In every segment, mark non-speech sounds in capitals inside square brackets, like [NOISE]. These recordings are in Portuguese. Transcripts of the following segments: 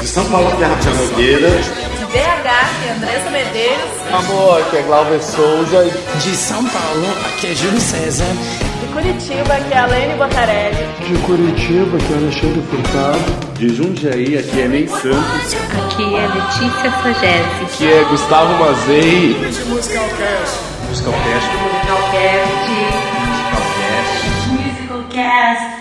De São Paulo, que é Rafael Nogueira. De BH, que é Andressa Medeiros. Amor, aqui é Glauber Souza. De São Paulo, aqui é Júlio César. De Curitiba, que é Alene Botarelli. De Curitiba, que é Alexandre Furtado. De Jundiaí, aqui é Ney Santos. Aqui é Letícia Sagese. Aqui é Gustavo Mazei. Musicalcast. Musicalcast. Musicalcast. Musicalcast.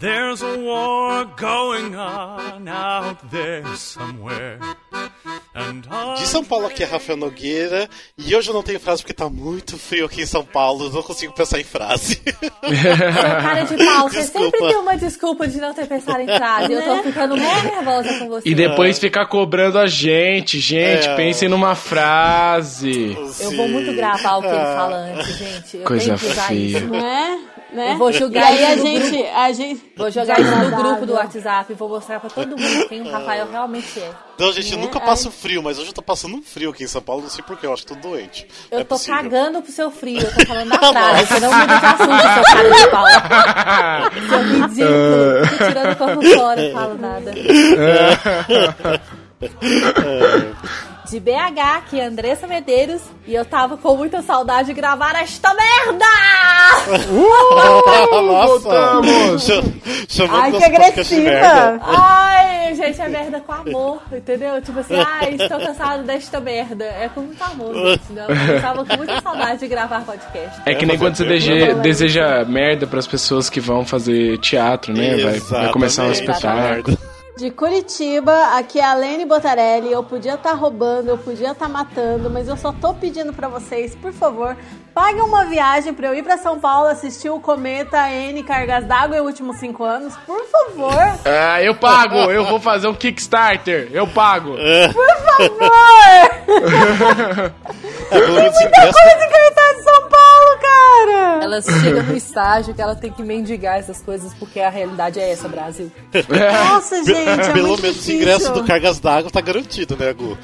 There's a war going on out there somewhere. And De São Paulo aqui é Rafael Nogueira e hoje eu não tenho frase porque tá muito frio aqui em São Paulo, não consigo pensar em frase. Cara de pau, você sempre tem uma desculpa de não ter pensado em frase. Eu tô ficando muito nervosa com você. E depois ficar cobrando a gente. Gente, É. pensem numa frase. Eu vou muito gravar o que ele fala antes, gente. Eu Coisa tenho que usar feia. isso. Né? Né? Eu vou e jogar aí a gente, a gente. Vou jogar isso no grupo do WhatsApp e vou mostrar pra todo mundo quem o Rafael realmente é. Então, gente, eu Né? nunca passo frio, mas hoje eu tô passando um frio aqui em São Paulo, não sei porquê, eu acho que tô doente. Eu Não é tô possível. cagando pro seu frio, eu tô [LAUGHS] falando da frase, você não muda de assunto, seu cara de pau. Seu [LAUGHS] ridículo, tô tirando o corpo fora, não falo nada. [LAUGHS] De BH, que é Andressa Medeiros, e eu tava com muita saudade de gravar esta merda! [LAUGHS] Nossa! voltamos! Cha- Chamando Ai, que agressiva! Ai, gente, é merda com amor, entendeu? Tipo assim, ai, estou cansado desta merda. É com muito amor, gente. Não, eu tava com muita saudade de gravar podcast. É que nem quando você deseja, deseja merda pras pessoas que vão fazer teatro, né? Vai, vai começar um espetáculo. De Curitiba, aqui é a Lene Botarelli. Eu podia estar roubando, eu podia estar matando, mas eu só tô pedindo pra vocês, por favor, paguem uma viagem pra eu ir pra São Paulo assistir o Cometa N Cargas d'Água em últimos cinco anos. Por favor, Ah, eu pago! Eu vou fazer um Kickstarter! Eu pago! por favor! É, menos Muita coisa que ele tá de São Paulo, cara! Ela chega no estágio que ela tem que mendigar essas coisas porque a realidade é essa, Brasil. Nossa, gente, é Pelo menos o ingresso do Cargas d'Água tá garantido, né, Gu?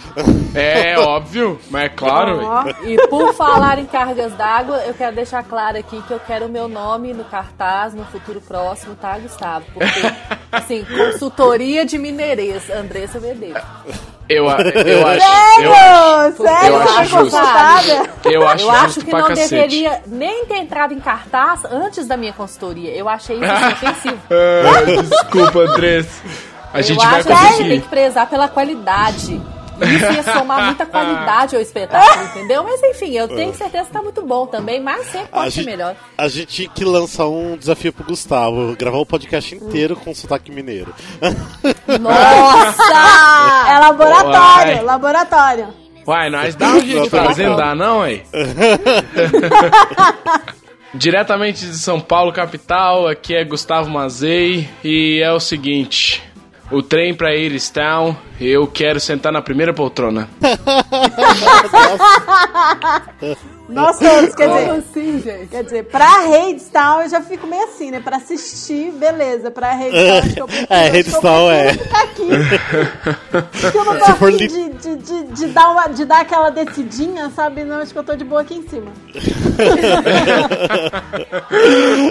É óbvio, mas é claro. Ó, E por falar em cargas d'água, eu quero deixar claro aqui que eu quero o meu nome no cartaz no futuro próximo, tá, Gustavo? Porque, [LAUGHS] assim, consultoria de mineirês, Andressa Medeiros. Eu, eu acho. Eu acho. Sério? Sério? eu Você acho justo. consultada? Eu acho Eu acho que não cacete. deveria nem ter entrado em cartaz antes da minha consultoria. Eu achei isso [LAUGHS] ofensivo. Ah, desculpa, Andrés. A gente eu vai acho que a gente tem conseguir. que prezar pela qualidade. Isso ia somar muita [LAUGHS] qualidade ao espetáculo, entendeu? Mas enfim, eu tenho certeza que tá muito bom também, mas sempre pode ser gente, melhor. a gente tinha que lançar um desafio pro Gustavo, gravar o podcast inteiro com sotaque mineiro. Nossa! [LAUGHS] É laboratório, Uai. laboratório. Uai, nós dá um jeito de fazer, não dá não, hein? [LAUGHS] Diretamente de São Paulo, capital, aqui é Gustavo Mazei e é o seguinte. O trem pra Iristown, eu quero sentar na primeira poltrona. [LAUGHS] Nós todos, quer Como dizer, assim, gente? quer dizer, pra Redstone eu já fico meio assim, né? Pra assistir, beleza. Pra Redstone acho [LAUGHS] que eu prefiro, É, Redstone é. ficar aqui. [LAUGHS] Porque eu não tô for afim li- de, de, de, de dar uma, de dar aquela descidinha, sabe? Não, acho que eu tô de boa aqui em cima. [LAUGHS]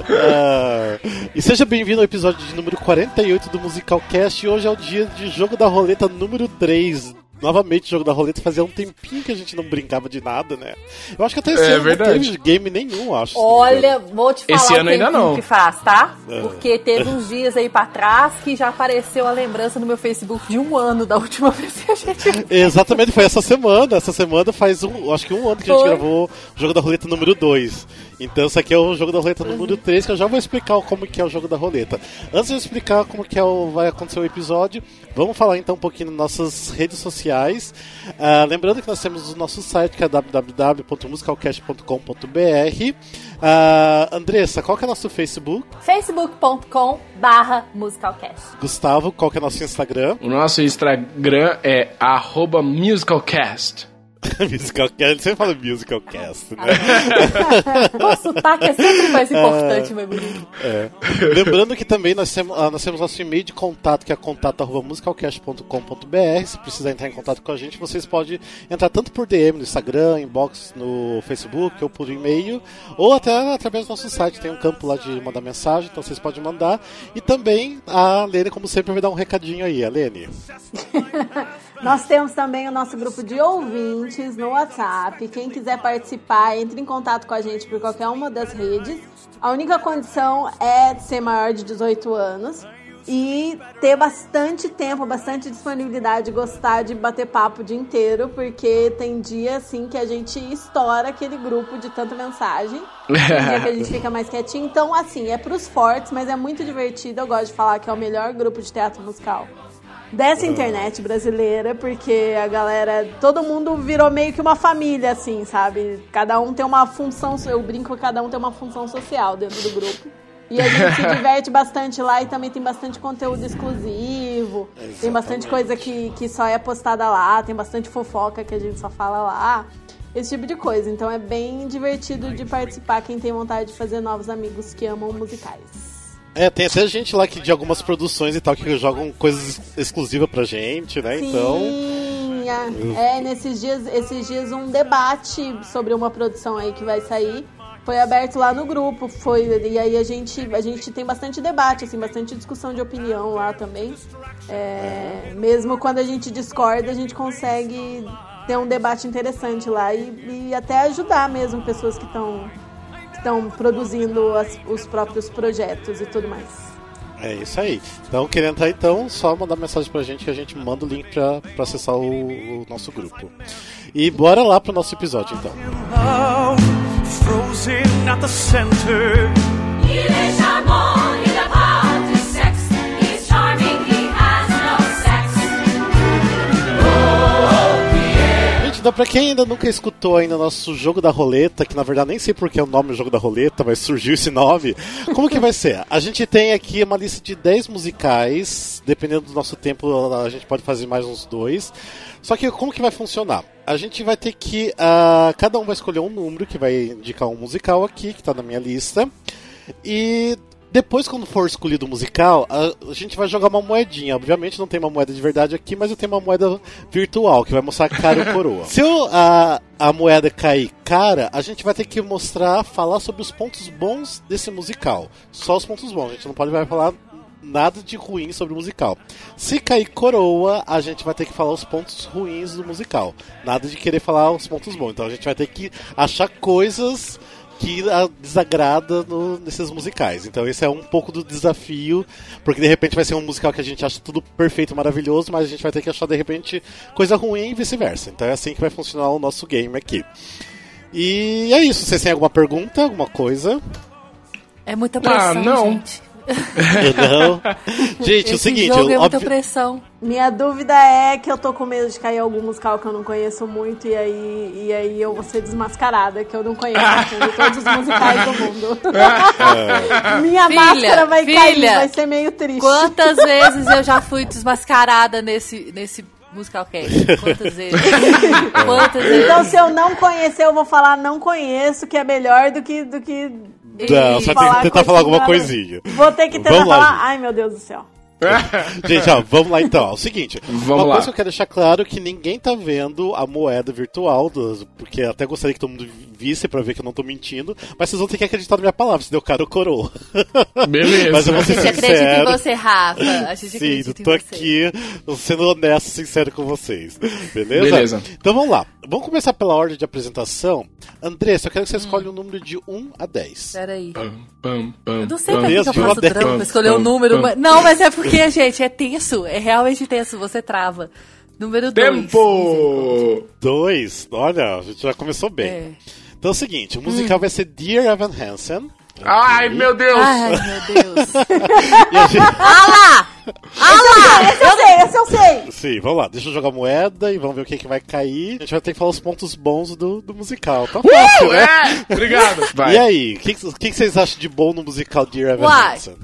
Ah, e seja bem-vindo ao episódio de número 48 do Musicalcast. E hoje é o dia de jogo da roleta número 3. Novamente, jogo da roleta. Fazia um tempinho que a gente não brincava de nada, né? Eu acho que até esse É ano verdade. não teve game nenhum, acho. Olha, vou te falar Esse o ano ainda não. que faz, tá? É. Porque teve uns dias aí pra trás que já apareceu a lembrança no meu Facebook de um ano da última [LAUGHS] vez que a gente... [LAUGHS] Exatamente, foi essa semana. Essa semana faz um, acho que um ano que a gente Foi. gravou o jogo da roleta número 2. Então esse aqui é o jogo da roleta número 3, que eu já vou explicar como que é o jogo da roleta. Antes de eu explicar como que é o, vai acontecer o episódio, vamos falar então um pouquinho nas nossas redes sociais. Ah, lembrando que nós temos o nosso site que é www.musicalcast.com.br. Ah, Andressa, qual que é o nosso Facebook? facebook.com barra musicalcast. Gustavo, qual que é o nosso Instagram? O nosso Instagram é arroba musicalcast. [LAUGHS] musical cast, sempre fala musical cast, né? [LAUGHS] O sotaque é sempre mais [LAUGHS] importante, meu menino. É. Lembrando que também nós temos, ah, nós temos nosso e-mail de contato, que é contato.musicalcast.com.br. Se precisar entrar em contato com a gente, vocês podem entrar tanto por DM no Instagram, inbox no Facebook ou por e-mail, ou até através do nosso site. Tem um campo lá de mandar mensagem, então vocês podem mandar. E também a Lene, como sempre, vai dar um recadinho aí. A Lene. Nós temos também o nosso grupo de ouvintes no WhatsApp. Quem quiser participar, entre em contato com a gente por qualquer uma das redes. A única condição é ser maior de 18 anos e ter bastante tempo, bastante disponibilidade, gostar de bater papo o dia inteiro, porque tem dia assim que a gente estoura aquele grupo de tanta mensagem. Tem dia que a gente [LAUGHS] fica mais quietinho. Então, assim, é pros fortes, mas é muito divertido. Eu gosto de falar que é o melhor grupo de teatro musical dessa internet brasileira, porque a galera, todo mundo virou meio que uma família, assim, sabe? Cada um tem uma função, eu brinco que cada um tem uma função social dentro do grupo. E a gente se [LAUGHS] diverte bastante lá e também tem bastante conteúdo exclusivo, tem bastante coisa que, que só é postada lá, tem bastante fofoca que a gente só fala lá. Esse tipo de coisa. Então é bem divertido de participar quem tem vontade de fazer novos amigos que amam musicais. É, tem até gente lá que de algumas produções e tal que jogam coisas exclusivas pra gente, né? Então. Sim, é, é, nesses dias, esses dias um debate sobre uma produção aí que vai sair foi aberto lá no grupo, foi e aí a gente a gente tem bastante debate, assim, bastante discussão de opinião lá também. É, mesmo quando a gente discorda, a gente consegue ter um debate interessante lá e, e até ajudar mesmo pessoas que estão estão produzindo as, os próprios projetos e tudo mais. É isso aí. Então, querendo entrar então, só mandar mensagem pra gente que a gente manda o link pra, pra acessar o, o nosso grupo. E bora lá pro nosso episódio então. Frozen at the center. Então pra quem ainda nunca escutou ainda nosso jogo da roleta, que na verdade nem sei porque é o nome do jogo da roleta, mas surgiu esse nome, como que vai ser? A gente tem aqui uma lista de 10 musicais, dependendo do nosso tempo, a gente pode fazer mais uns dois. Só que como que vai funcionar? A gente vai ter que. ah, cada um vai escolher um número que vai indicar um musical aqui, que tá na minha lista. E depois, quando for escolhido o musical, a, a gente vai jogar uma moedinha. Obviamente não tem uma moeda de verdade aqui, mas eu tenho uma moeda virtual que vai mostrar cara e coroa. [LAUGHS] Se a, a moeda cair cara, a gente vai ter que mostrar, falar sobre os pontos bons desse musical. Só os pontos bons, a gente não pode vai falar nada de ruim sobre o musical. Se cair coroa, a gente vai ter que falar os pontos ruins do musical. Nada de querer falar os pontos bons. Então a gente vai ter que achar coisas que a- desagrada no- nesses musicais. Então esse é um pouco do desafio, porque de repente vai ser um musical que a gente acha tudo perfeito, maravilhoso, mas a gente vai ter que achar de repente coisa ruim e vice-versa. Então é assim que vai funcionar o nosso game aqui. E é isso. Vocês têm alguma pergunta, alguma coisa? É muita pressão, Ah, não. gente. Não. [LAUGHS] Gente, Esse o seguinte, jogo eu, é muita óbvio- pressão. Minha dúvida é que eu tô com medo de cair algum musical que eu não conheço muito e aí, e aí eu vou ser desmascarada, que eu não conheço [LAUGHS] a fundo todos os musicais do mundo. [LAUGHS] Minha Filha, máscara vai cair, filha, vai ser meio triste. Quantas vezes eu já fui desmascarada nesse, nesse musical cast? Quantas vezes? Quantas vezes? Então, se eu não conhecer, eu vou falar não conheço, que é melhor do que. Do que Não, você vai ter que tentar falar alguma coisinha. Vou ter que tentar falar. Ai, meu Deus do céu. [LAUGHS] Gente, ó, vamos lá então. É o seguinte, Vamos uma lá. coisa que eu quero deixar claro é que ninguém tá vendo a moeda virtual, do, porque até gostaria que todo mundo visse pra ver que eu não tô mentindo, mas vocês vão ter que acreditar na minha palavra, se deu cara ou coroa. [LAUGHS] Beleza. Mas eu vou A ser gente acredita em sincero. você, Rafa. A gente Sim, acredita em tô você. aqui sendo honesto e sincero com vocês. Beleza? Beleza. Então vamos lá. Vamos começar pela ordem de apresentação. Andressa, eu quero que você Hum. escolha um número de 1 a 10. Peraí. Pam, pam, pam, Eu não sei pra que, que eu faço pam, escolher um número. pam. mas- Não, mas é porque, gente, é tenso. É realmente tenso. Você trava. Número 2. Tempo! 2. Olha, a gente já começou bem. É. Então é o seguinte, o musical vai ser Dear Evan Hansen. Ai, meu Deus! Ai, meu Deus. [LAUGHS] Gente- ah lá! Ah lá! Esse eu sei, esse eu sei. Sim, vamos lá. Deixa eu jogar moeda e vamos ver o que, que vai cair. A gente vai ter que falar os pontos bons do, do musical. Tá fácil, né? É, obrigado. [LAUGHS] Vai. E aí, o que, que, que que vocês acham de bom no musical Dear Evan Uai. Hansen?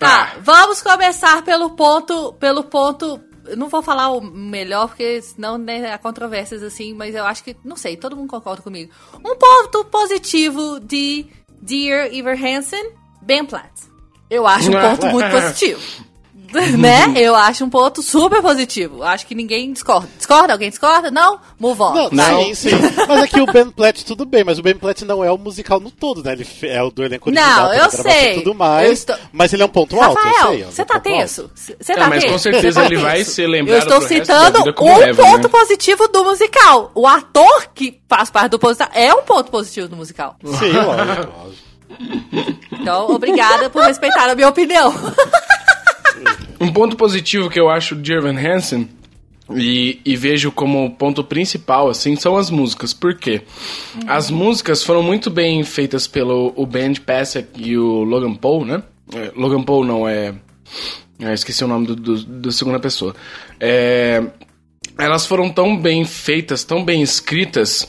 Tá, vamos começar pelo ponto, pelo ponto eu não vou falar o melhor, porque senão né, há controvérsias assim, mas eu acho que, não sei, todo mundo concorda comigo. Um ponto positivo de Dear Ever Hansen, Ben Platt. Eu acho um ponto muito positivo. [LAUGHS] [LAUGHS] né? Eu acho um ponto super positivo. Acho que ninguém discorda. Discorda? Alguém discorda? Não? Move on. Não, Não. sim, sim. Mas aqui o Ben Platt tudo bem, mas o Ben Platt não é o musical no todo, né? Ele é o do elenco Não, original, eu da gravação sei. e tudo mais. Eu estou- Mas ele é um ponto alto, eu sei. Rafael, é um você tá alto. tenso? Você Ah, tá mas tenso? com certeza Você tá ele vai tenso? ser lembrado Eu estou citando um Evan, ponto né? positivo do musical. O ator que faz parte do musical é um ponto positivo do musical. Sim, lógico, lógico. Então, obrigada por respeitar a minha opinião. [LAUGHS] Um ponto positivo que eu acho de Evan Hansen e, e vejo como ponto principal, assim, são as músicas. Por quê? As músicas foram muito bem feitas pelo o Ben Pasek e o Logan Paul, né? É, Logan Paul não, é... é, esqueci o nome do, do, do segunda pessoa. É, elas foram tão bem feitas, tão bem escritas,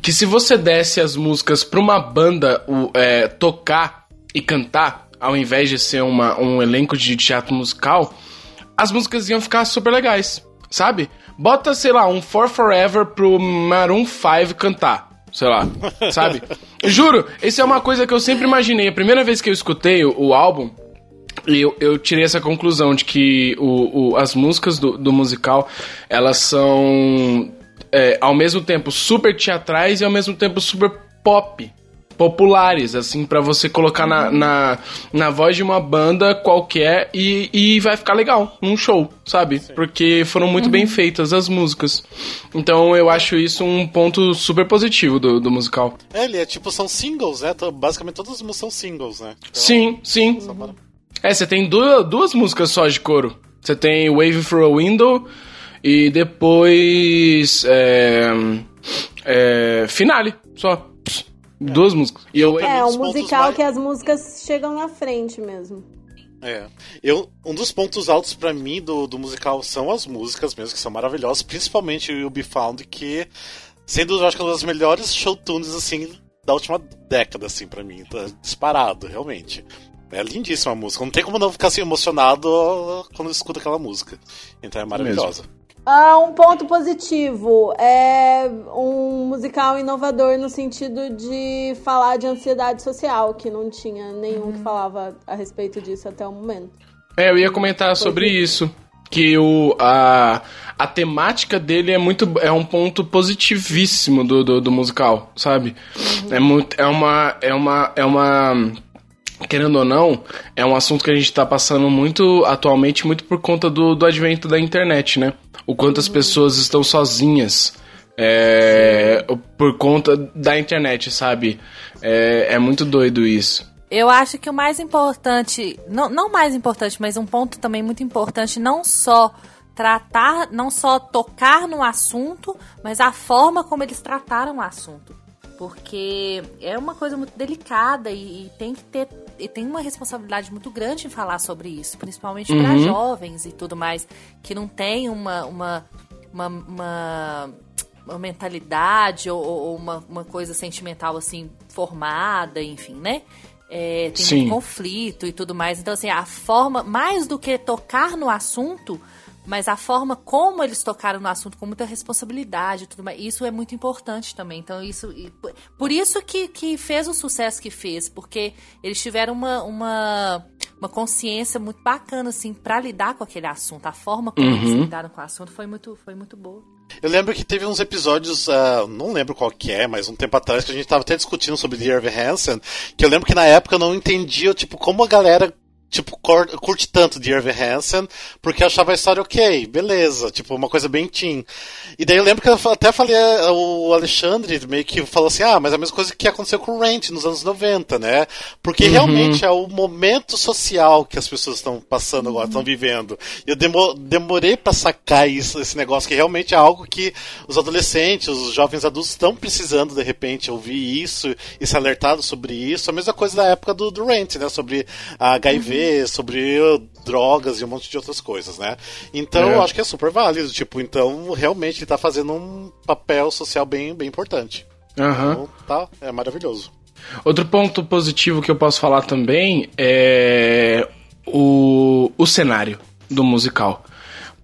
que se você desse as músicas pra uma banda o, é, tocar e cantar, ao invés de ser uma, um elenco de teatro musical, as músicas iam ficar super legais, sabe? Bota, sei lá, um For Forever pro Maroon 5 cantar. Sei lá, [LAUGHS] sabe? Juro, isso é uma coisa que eu sempre imaginei. A primeira vez que eu escutei o, o álbum, eu, eu tirei essa conclusão de que o, o- as músicas do, do musical, elas são é, ao mesmo tempo super teatrais e ao mesmo tempo super pop. Populares, assim, pra você colocar na, na, na voz de uma banda qualquer e, e vai ficar legal num show, sabe? Porque foram muito bem feitas as músicas. Então eu acho isso um ponto super positivo do, do musical. É, ele é tipo, são singles, né? Basicamente todas as músicas são singles, né? Então, Sim, sim. para- É, você tem duas, duas músicas só de coro. Você tem Wave Through a Window e depois. É, é, finale, só. Duas músicas. E eu, É, um musical mais- que as músicas chegam na frente mesmo. É. Eu, um dos pontos altos pra mim do, do musical são as músicas mesmo, que são maravilhosas, principalmente o You'll Be Found, que, sendo, eu acho que uma das melhores show tunes, assim, da última década, assim, pra mim. Tá disparado, realmente. É lindíssima a música. Não tem como não ficar assim emocionado quando escuta aquela música. Então é maravilhosa. Ah, um ponto positivo é um musical inovador no sentido de falar de ansiedade social, que não tinha nenhum que falava a respeito disso até o momento. É, eu ia comentar sobre isso. Que o, a, a temática dele é muito é um ponto positivíssimo do, do, do musical, sabe? É, muito, é uma. É uma. É uma. Querendo ou não, é um assunto que a gente tá passando muito atualmente, muito por conta do, do advento da internet, né? O quanto as pessoas estão sozinhas é, por conta da internet, sabe? É, é muito doido isso. Eu acho que o mais importante, não, não mais importante, mas um ponto também muito importante, não só tratar, não só tocar no assunto, mas a forma como eles trataram o assunto. Porque é uma coisa muito delicada e, e tem que ter. E tem uma responsabilidade muito grande em falar sobre isso, principalmente para Uhum. jovens e tudo mais, que não tem uma, uma, uma, uma, uma mentalidade ou, ou uma, uma coisa sentimental assim formada, enfim, né? É, tem conflito e tudo mais. Então, assim, a forma, mais do que tocar no assunto, mas a forma como eles tocaram no assunto com muita responsabilidade e tudo mais, isso é muito importante também. Então, isso. por- isso que, que fez o sucesso que fez, porque eles tiveram uma, uma, uma consciência muito bacana, assim, pra lidar com aquele assunto. A forma como eles lidaram com o assunto foi muito, foi muito boa. Eu lembro que teve uns episódios, ah, não lembro qual que é, mas um tempo atrás que a gente tava até discutindo sobre The Irving Hansen, que eu lembro que na época eu não entendia, tipo, como a galera tipo, curte tanto de Irving Hansen, porque achava a história ok, beleza, tipo, uma coisa bem teen. E daí eu lembro que eu até falei, o Alexandre meio que falou assim, ah, mas é a mesma coisa que aconteceu com o Rent nos anos 90, né? Porque realmente é o momento social que as pessoas estão passando agora, estão vivendo. E eu demo- demorei pra sacar isso, esse negócio, que realmente é algo que os adolescentes, os jovens adultos estão precisando, de repente, ouvir isso e ser alertados sobre isso. A mesma coisa da época do, do Rent, né? Sobre a HIV, sobre uh, drogas e um monte de outras coisas, né? Então, É. eu acho que é super válido. Tipo, então, realmente, ele tá fazendo um papel social bem, bem importante. Aham. Então, tá, é maravilhoso. Outro ponto positivo que eu posso falar também é o, o cenário do musical.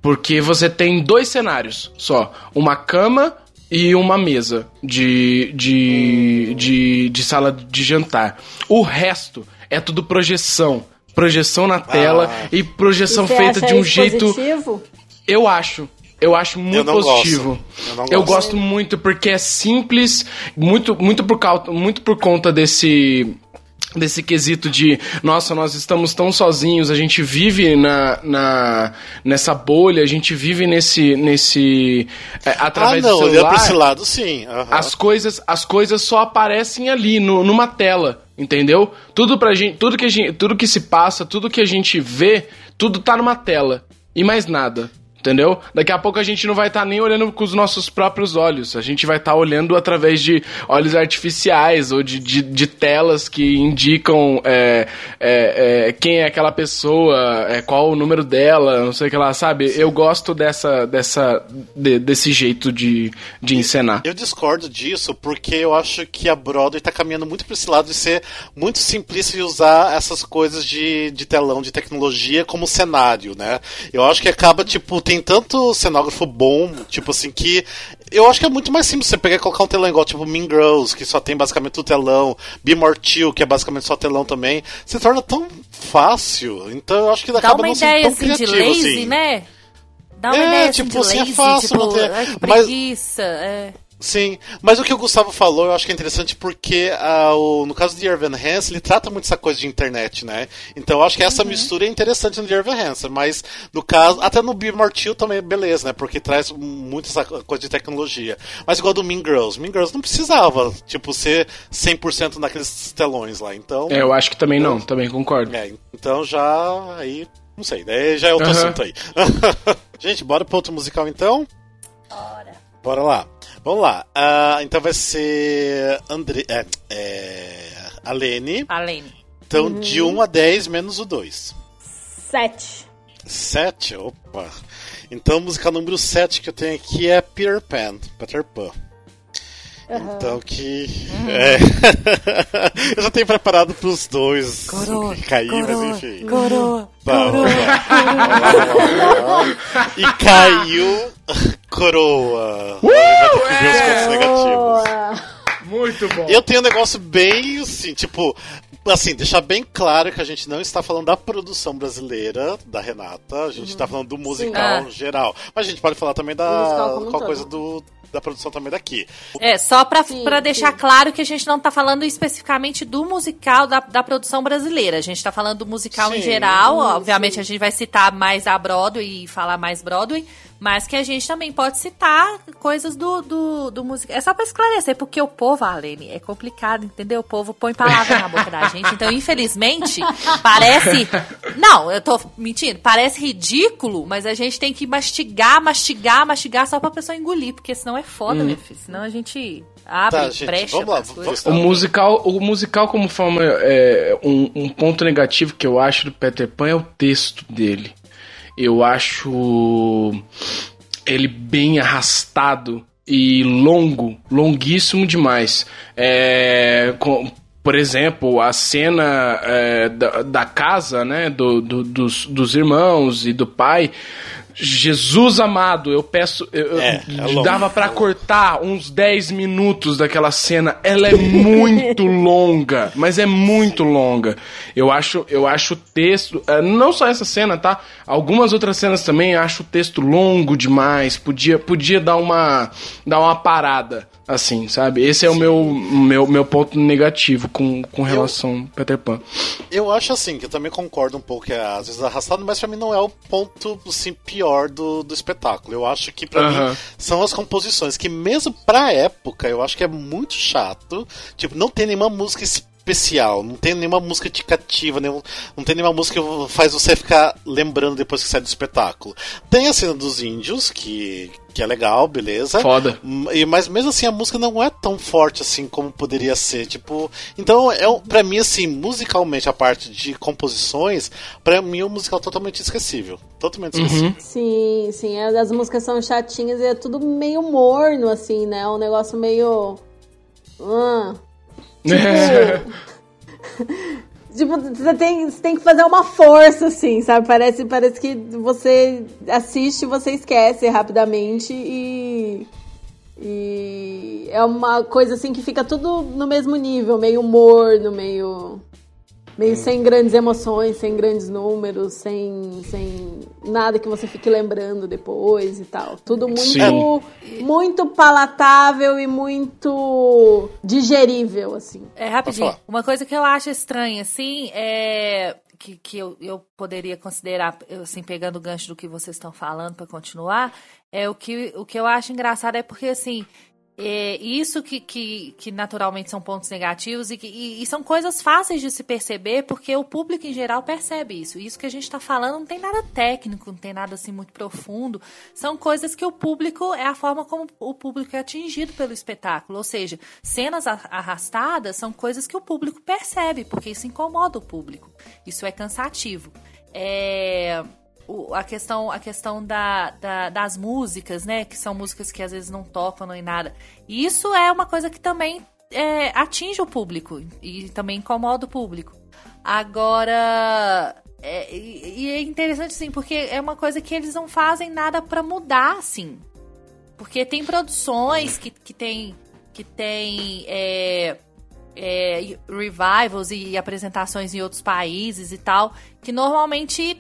Porque você tem dois cenários só: uma cama e uma mesa de, de, de, de sala de jantar. O resto é tudo projeção. Projeção na tela Ah. e projeção E feita de um isso jeito. positivo? Eu acho. Eu acho muito não positivo. gosto. Eu não Eu gosto. muito porque é simples, muito, muito, por, muito por conta desse desse quesito de nossa, nós estamos tão sozinhos, a gente vive na, na nessa bolha, a gente vive nesse nesse é, Ah, através não, do celular. esse lado, sim. aham. As coisas, as coisas só aparecem ali, no- numa tela, entendeu? Tudo pra gente, tudo que gente, tudo que se passa, tudo que a gente vê, tudo tá numa tela e mais nada. Entendeu? Daqui a pouco a gente não vai estar nem olhando com os nossos próprios olhos. A gente vai estar olhando através de olhos artificiais ou de, de, de telas que indicam é, é, é, quem é aquela pessoa, é, qual o número dela, não sei o que lá, sabe? Eu gosto dessa, dessa, de- desse jeito de, de encenar. Eu discordo disso porque eu acho que a Broadway tá caminhando muito pra esse lado de ser muito simplista e usar essas coisas de, de telão, de tecnologia como cenário, né? Eu acho que acaba, tipo, tem tanto cenógrafo bom, tipo assim, que eu acho que é muito mais simples você pegar e colocar um telão igual, tipo, Mean Girls, que só tem basicamente o telão, Be More Chill, que é basicamente só telão também. Se torna tão fácil, então eu acho que Dá acaba uma não ideia tão assim de criativo lazy, assim. né? Dá uma É, ideia tipo, assim assim, de é lazy, fácil tipo, manter- ai, que mas- preguiça. É. Sim, mas o que o Gustavo falou eu acho que é interessante porque ah, o- no caso de Irvin Hansen ele trata muito essa coisa de internet, né? Então eu acho que essa Uhum. mistura é interessante no Irvin Hansen, mas no caso, até no Be More Chill também beleza, né? Porque traz muito essa coisa de tecnologia. Mas igual do Mean Girls, Mean Girls não precisava, tipo, ser 100% naqueles telões lá, então... É, eu acho que também não, também concordo. É, então já aí, não sei, daí já é outro Aham. assunto aí. [LAUGHS] Gente, bora pro outro musical então? Bora. Bora lá. Vamos lá. Ah, então vai ser André, é, é, a Lene. Além. Então Uhum. de 1 a 10 menos o 2. Sete. 7? Opa. Então o musical número 7 que eu tenho aqui é Peter Pan, Peter Pan. Então que. É. [LAUGHS] eu já tenho preparado pros dois Coroa, cair, coroa, mas enfim. coroa, vamos lá. E caiu [LAUGHS] coroa. Uh, Vai ter que ver os pontos negativos. Boa. Muito bom. Eu tenho um negócio bem assim, tipo, assim, deixar bem claro que a gente não está falando da produção brasileira da Renata, a gente está falando do musical Ah. no geral. Mas a gente pode falar também da qual coisa do da produção também daqui. É, só pra, Sim, pra deixar sim. claro que a gente não tá falando especificamente do musical da, da produção brasileira. A gente tá falando do musical em Sim, geral. sim. Obviamente a gente vai citar mais a Broadway e falar mais Broadway. Mas que a gente também pode citar coisas do, do, do musical. É só pra esclarecer, porque o povo, Alene, é complicado, entendeu? O povo põe palavra na boca da gente. Então, infelizmente, [LAUGHS] parece. Não, eu tô mentindo. Parece ridículo, mas a gente tem que mastigar, mastigar, mastigar só pra pessoa engolir. Porque senão é foda, meu filho. Senão a gente abre Tá, gente, brecha. vamos lá, coisas. O musical, o musical como forma é, um, um ponto negativo que eu acho do Peter Pan é o texto dele. Eu acho ele bem arrastado e longo, longuíssimo demais. É, com- por exemplo, a cena é, da, da casa, né, do, do- dos, dos irmãos e do pai. Jesus amado, eu peço. Eu, eu- É, é dava pra cortar uns 10 minutos daquela cena. Ela é muito [LAUGHS] longa, mas é muito longa. Eu acho, eu acho o texto, eh, não só essa cena, tá? Algumas outras cenas também eu acho o texto longo demais. Podia, podia dar uma, dar uma parada, assim, sabe? Esse é o meu, meu, meu ponto negativo com, com relação ao Peter Pan. Eu acho assim, que eu também concordo um pouco que é às vezes arrastado, mas pra mim não é o ponto assim, pior do, do espetáculo. Eu acho que pra Aham. mim são as composições, que mesmo pra época eu acho que é muito chato. Tipo, não tem nenhuma música especial, não tem nenhuma música indicativa, nenhum, não tem nenhuma música que faz você ficar lembrando depois que sai do espetáculo. Tem a cena dos índios, que, que é legal, beleza. Foda. Hum, e- Mas mesmo assim a música não é tão forte assim como poderia ser. Tipo, então é pra mim assim, musicalmente a parte de composições, pra mim é um musical totalmente esquecível, totalmente esquecível. Sim, sim. As músicas são chatinhas e é tudo meio morno, assim, né? Um negócio meio. Ah, tipo, Tipo, você tem, tem que fazer uma força, assim, sabe? Parece, parece que você assiste, você esquece rapidamente e. E é uma coisa assim que fica tudo no mesmo nível, meio morno, meio. Meio sem grandes emoções, sem grandes números, sem, sem nada que você fique lembrando depois e tal. Tudo muito, Sim. muito palatável e muito digerível, assim. É, rapidinho. Uma coisa que eu acho estranha, assim, é. Que, que eu, eu poderia considerar, assim, pegando o gancho do que vocês estão falando para continuar, é o que, o que eu acho engraçado é porque, assim, é, isso que, que, que naturalmente são pontos negativos e, que, e, e são coisas fáceis de se perceber porque o público em geral percebe isso. Isso que a gente está falando não tem nada técnico, não tem nada assim muito profundo. São coisas que o público é a forma como o público é atingido pelo espetáculo. Ou seja, cenas arrastadas são coisas que o público percebe porque isso incomoda o público. Isso é cansativo. É, o- a questão, a questão da, da- das músicas, né? Que são músicas que às vezes não tocam nem nada. E isso é uma coisa que também é, atinge o público e também incomoda o público. Agora. é, e, é interessante, assim, porque é uma coisa que eles não fazem nada pra mudar, assim. Porque tem produções que, que tem. Que tem. é, é, revivals e apresentações em outros países e tal, que normalmente é,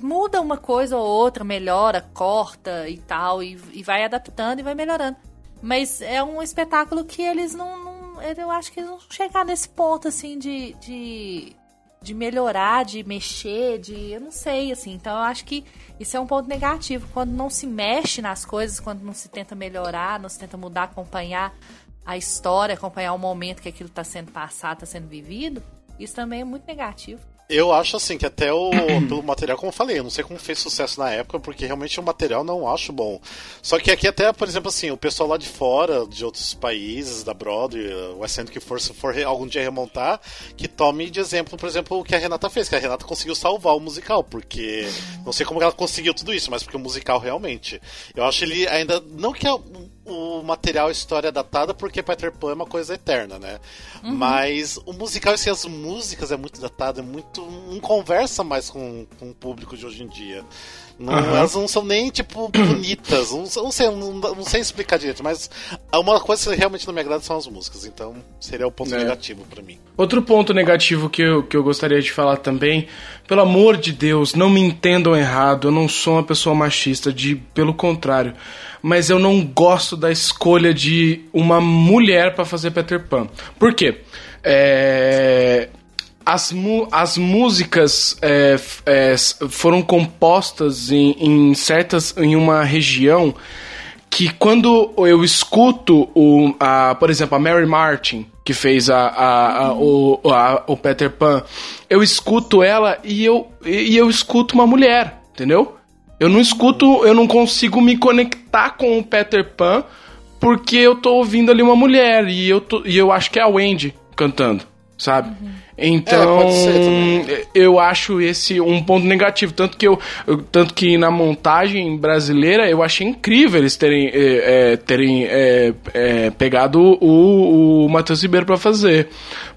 muda uma coisa ou outra, melhora, corta e tal, e, e vai adaptando e vai melhorando. Mas é um espetáculo que eles não. não- eu acho que eles vão chegar nesse ponto assim de, de, de melhorar, de mexer, de. Eu não sei, assim. Então eu acho que isso é um ponto negativo. Quando não se mexe nas coisas, quando não se tenta melhorar, não se tenta mudar, acompanhar a história, acompanhar o momento que aquilo está sendo passado, está sendo vivido, isso também é muito negativo. Eu acho assim que até o [CLEARS THROAT] pelo material, como eu falei, eu não sei como fez sucesso na época, porque realmente o material não acho bom. Só que aqui até, por exemplo, assim, o pessoal lá de fora, de outros países, da Broadway, o Ascendo que for, se for algum dia remontar, que tome de exemplo, por exemplo, o que a Renata fez, que a Renata conseguiu salvar o musical, porque não sei como ela conseguiu tudo isso, mas porque o musical realmente. Eu acho ele ainda não que é o material história é datada, porque Peter Pan é uma coisa eterna, né? Mas o musical, assim, as músicas é muito datado, é muito. não conversa mais com, com o público de hoje em dia. Não, Aham. Elas não são nem, tipo, [CLEARS THROAT] bonitas. Não, não sei, não, não sei explicar direito, mas uma coisa que realmente não me agrada são as músicas. Então seria o ponto É. negativo pra mim. Outro ponto negativo que eu, que eu gostaria de falar também, pelo amor de Deus, não me entendam errado, eu não sou uma pessoa machista, de, pelo contrário. Mas eu não gosto da escolha de uma mulher pra fazer Peter Pan. Por quê? É, as, as músicas é, é, foram compostas em, em certas em uma região que quando eu escuto o, a, por exemplo, a Mary Martin, que fez a, a, a- o, a- o Peter Pan, eu escuto ela e eu, e eu escuto uma mulher, entendeu? Eu não escuto, eu não consigo me conectar com o Peter Pan porque eu tô ouvindo ali uma mulher e eu, tô, e eu acho que é a Wendy cantando, sabe? Então, É, pode ser também. eu acho esse um ponto negativo. Tanto que, eu, eu- tanto que na montagem brasileira eu achei incrível eles terem, é, é, terem é, é, pegado o, o Matheus Ribeiro pra fazer.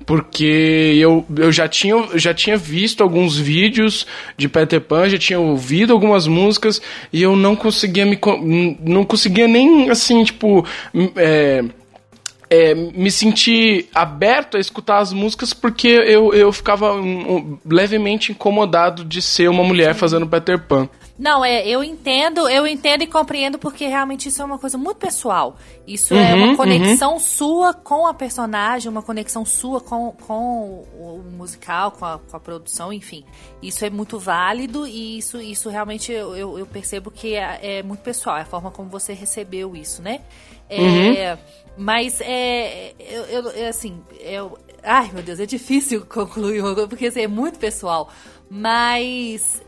Porque eu, eu já, tinha, já tinha visto alguns vídeos de Peter Pan, já tinha ouvido algumas músicas e eu não conseguia me. Não conseguia nem assim, tipo. É, é, me sentir aberto a escutar as músicas porque eu, eu ficava um, um, levemente incomodado de ser uma mulher fazendo Peter Pan. Não, é, eu entendo, eu entendo e compreendo porque realmente isso é uma coisa muito pessoal. Isso é Uhum, uma conexão sua com a personagem, uma conexão sua com, com o musical, com a, com a produção, enfim. Isso é muito válido e isso, isso realmente eu, eu, eu percebo que é, é muito pessoal, é a forma como você recebeu isso, né? É, Mas é. Eu, eu- assim, eu. Ai, meu Deus, é difícil [LAUGHS] concluir porque assim, é muito pessoal. Mas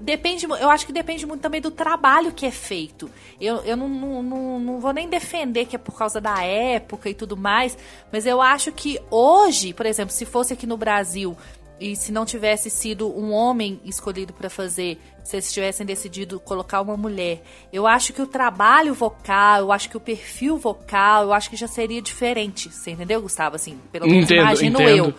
depende, eu acho que depende muito também do trabalho que é feito. Eu, eu não, não, não, não vou nem defender que é por causa da época e tudo mais, mas eu acho que hoje, por exemplo, se fosse aqui no Brasil e se não tivesse sido um homem escolhido para fazer, se eles tivessem decidido colocar uma mulher, eu acho que o trabalho vocal, eu acho que o perfil vocal, eu acho que já seria diferente. Você entendeu, Gustavo? Assim, pelo menos Entendo, imagino entendo. eu.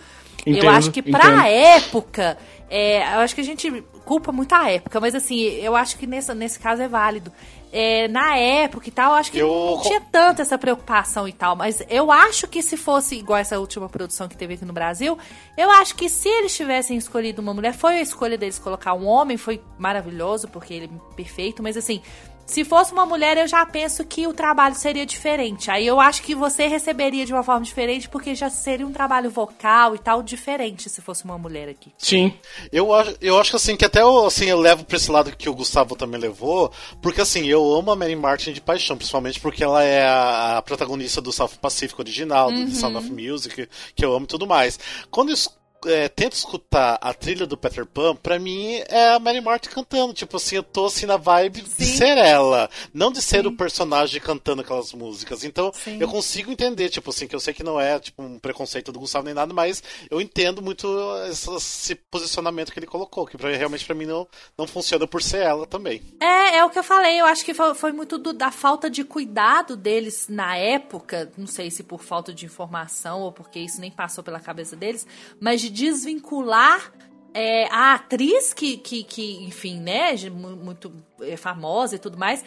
Entendo, eu acho que pra época, é, eu acho que a gente culpa muito a época, mas assim, eu acho que nessa, nesse caso é válido. É, na época e tal, acho que Eu não tinha tanta essa preocupação e tal, mas eu acho que se fosse igual essa última produção que teve aqui no Brasil, eu acho que se eles tivessem escolhido uma mulher, foi a escolha deles colocar um homem, foi maravilhoso, porque ele é perfeito, mas assim, se fosse uma mulher, eu já penso que o trabalho seria diferente. Aí eu acho que você receberia de uma forma diferente, porque já seria um trabalho vocal e tal diferente se fosse uma mulher aqui. Sim. Eu acho, eu acho que assim, que até eu, assim, eu levo pra esse lado que o Gustavo também levou, porque assim, eu amo a Mary Martin de paixão, principalmente porque ela é a, protagonista do South Pacific original, do The Sound of Music, que eu amo e tudo mais. Quando es- é, tento escutar a trilha do Peter Pan, pra mim é a Mary Martin cantando, tipo assim, eu tô assim na vibe de ser ela, não de ser o personagem cantando aquelas músicas. Então, Sim. eu consigo entender, tipo assim, que eu sei que não é tipo um preconceito do Gustavo nem nada, mas eu entendo muito esse posicionamento que ele colocou, que pra, realmente pra mim não, não funciona por ser ela também. É, é o que eu falei. Eu acho que foi, foi muito do- da falta de cuidado deles na época. Não sei se por falta de informação ou porque isso nem passou pela cabeça deles, mas de desvincular é, a atriz que, que, que, enfim, né, muito é, famosa e tudo mais.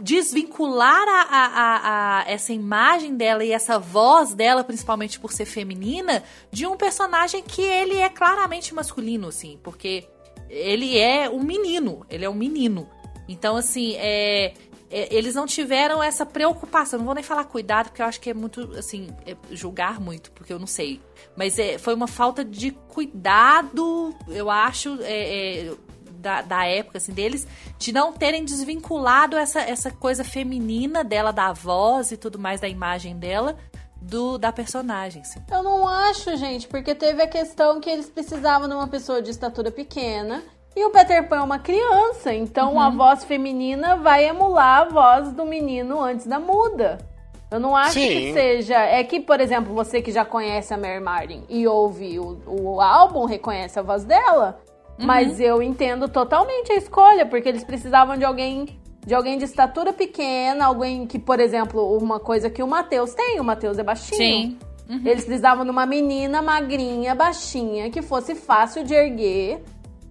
Desvincular a, a- a- a- essa imagem dela e essa voz dela, principalmente por ser feminina, de um personagem que ele é claramente masculino, assim, porque ele é um menino, ele é um menino. Então, assim, é, eles não tiveram essa preocupação. Não vou nem falar cuidado, porque eu acho que é muito, assim, é julgar muito, porque eu não sei. Mas é, foi uma falta de cuidado, eu acho, é, é, da, da época, assim, deles, de não terem desvinculado essa, essa coisa feminina dela, da voz e tudo mais, da imagem dela, do da personagem, assim. Eu não acho, gente, porque teve a questão que eles precisavam de uma pessoa de estatura pequena. E o Peter Pan é uma criança, então a voz feminina vai emular a voz do menino antes da muda. Eu não acho Sim. que seja. É que, por exemplo, você que já conhece a Mary Martin e ouve o, o álbum, reconhece a voz dela. Mas eu entendo totalmente a escolha, porque eles precisavam de alguém de alguém de estatura pequena, alguém que, por exemplo, uma coisa que o Matheus tem, o Matheus é baixinho. Sim. Eles precisavam de uma menina magrinha, baixinha, que fosse fácil de erguer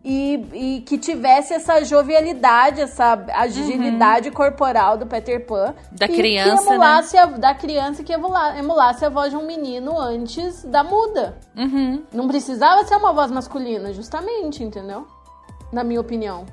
e, e que tivesse essa jovialidade, essa agilidade corporal do Peter Pan. Da criança, que emulasse a, da criança que emula- emulasse a voz de um menino antes da muda. Uhum. Não precisava ser uma voz masculina, justamente, entendeu? Na minha opinião.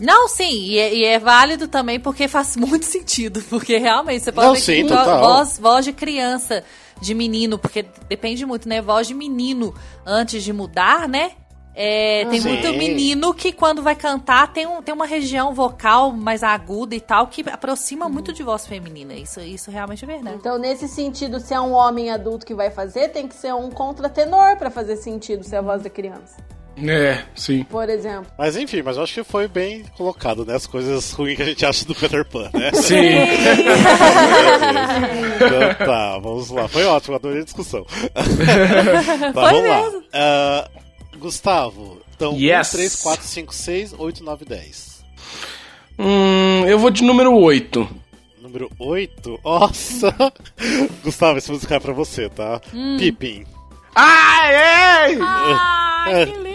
Não, sim, e é, e é válido também porque faz [LAUGHS] muito sentido. Porque realmente você pode Não, ver sim, que total. voz, voz de criança, de menino, porque depende muito, né? Voz de menino antes de mudar, né? É, tem Sim. muito menino que quando vai cantar tem, um, tem uma região vocal mais aguda e tal que aproxima muito de voz feminina. Isso, isso realmente é verdade. Então, nesse sentido, se é um homem adulto que vai fazer, tem que ser um contratenor pra fazer sentido ser a voz da criança. É, sim. Por exemplo. Mas enfim, mas eu acho que foi bem colocado, né? As coisas ruins que a gente acha do Peter Pan, né? [LAUGHS] Sim. então tá, vamos lá. Foi ótimo, adorei a discussão. [LAUGHS] tá, Foi vamos mesmo. lá. Ah, Gustavo, então Yes. 1, 3, 4, 5, 6, 8, 9, 10. Hum, eu vou de número 8. Número 8? Nossa! [LAUGHS] Gustavo, essa música é pra você, tá? Hum. Pippin. Ai! Ai, que lindo!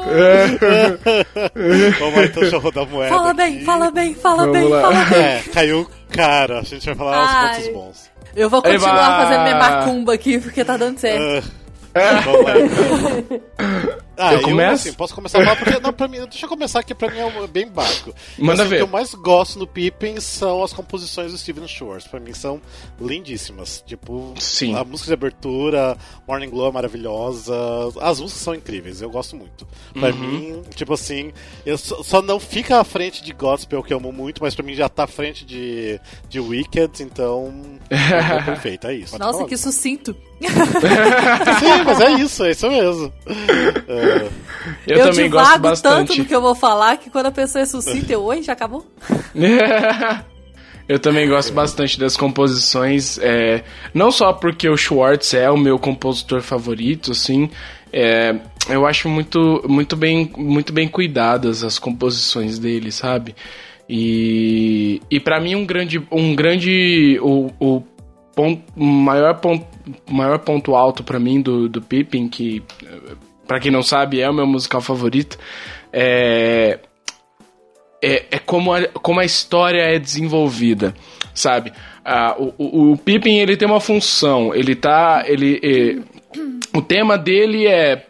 [LAUGHS] Vamos lá, então, deixa eu rodar a moeda. Fala bem, aqui. fala bem, fala Vamos bem, lá. fala bem. É, caiu cara. A gente vai falar os Ai. pontos bons. Eu vou continuar Eba! fazendo minha macumba aqui porque tá dando certo. 哎 [LAUGHS] Ah, Eu começo? assim, posso começar lá porque não, pra mim, deixa eu começar aqui, pra mim é bem básico. Manda Assim, ver. O que eu mais gosto no Pippin são as composições do Steven Schwartz. Pra mim são lindíssimas. Tipo, Sim. a música de abertura, Morning Glow é maravilhosa. As músicas são incríveis, eu gosto muito. Pra Uhum. mim, tipo assim, eu só, só não fica à frente de Gospel, que eu amo muito, mas pra mim já tá à frente de, de Wicked, então [LAUGHS] é perfeito, é isso. Nossa, que sucinto. [LAUGHS] Sim, mas é isso, é isso mesmo. É, [LAUGHS] Eu, também gosto divago tanto bastante. no que eu vou falar que quando a pessoa sucinta, eu, oi, já acabou? [LAUGHS] Eu também gosto bastante das composições, é, não só porque o Schwartz é o meu compositor favorito, assim, é, eu acho muito, muito, bem, muito bem cuidadas as composições dele, sabe? E, e para mim um grande, um grande o, o ponto, maior, ponto, maior ponto alto pra mim do, do Pippin, que, pra quem não sabe, é o meu musical favorito, é, é, é como, a, como a história é desenvolvida, sabe? Ah, o, o, o Pippin, ele tem uma função, ele tá, ele, o tema dele é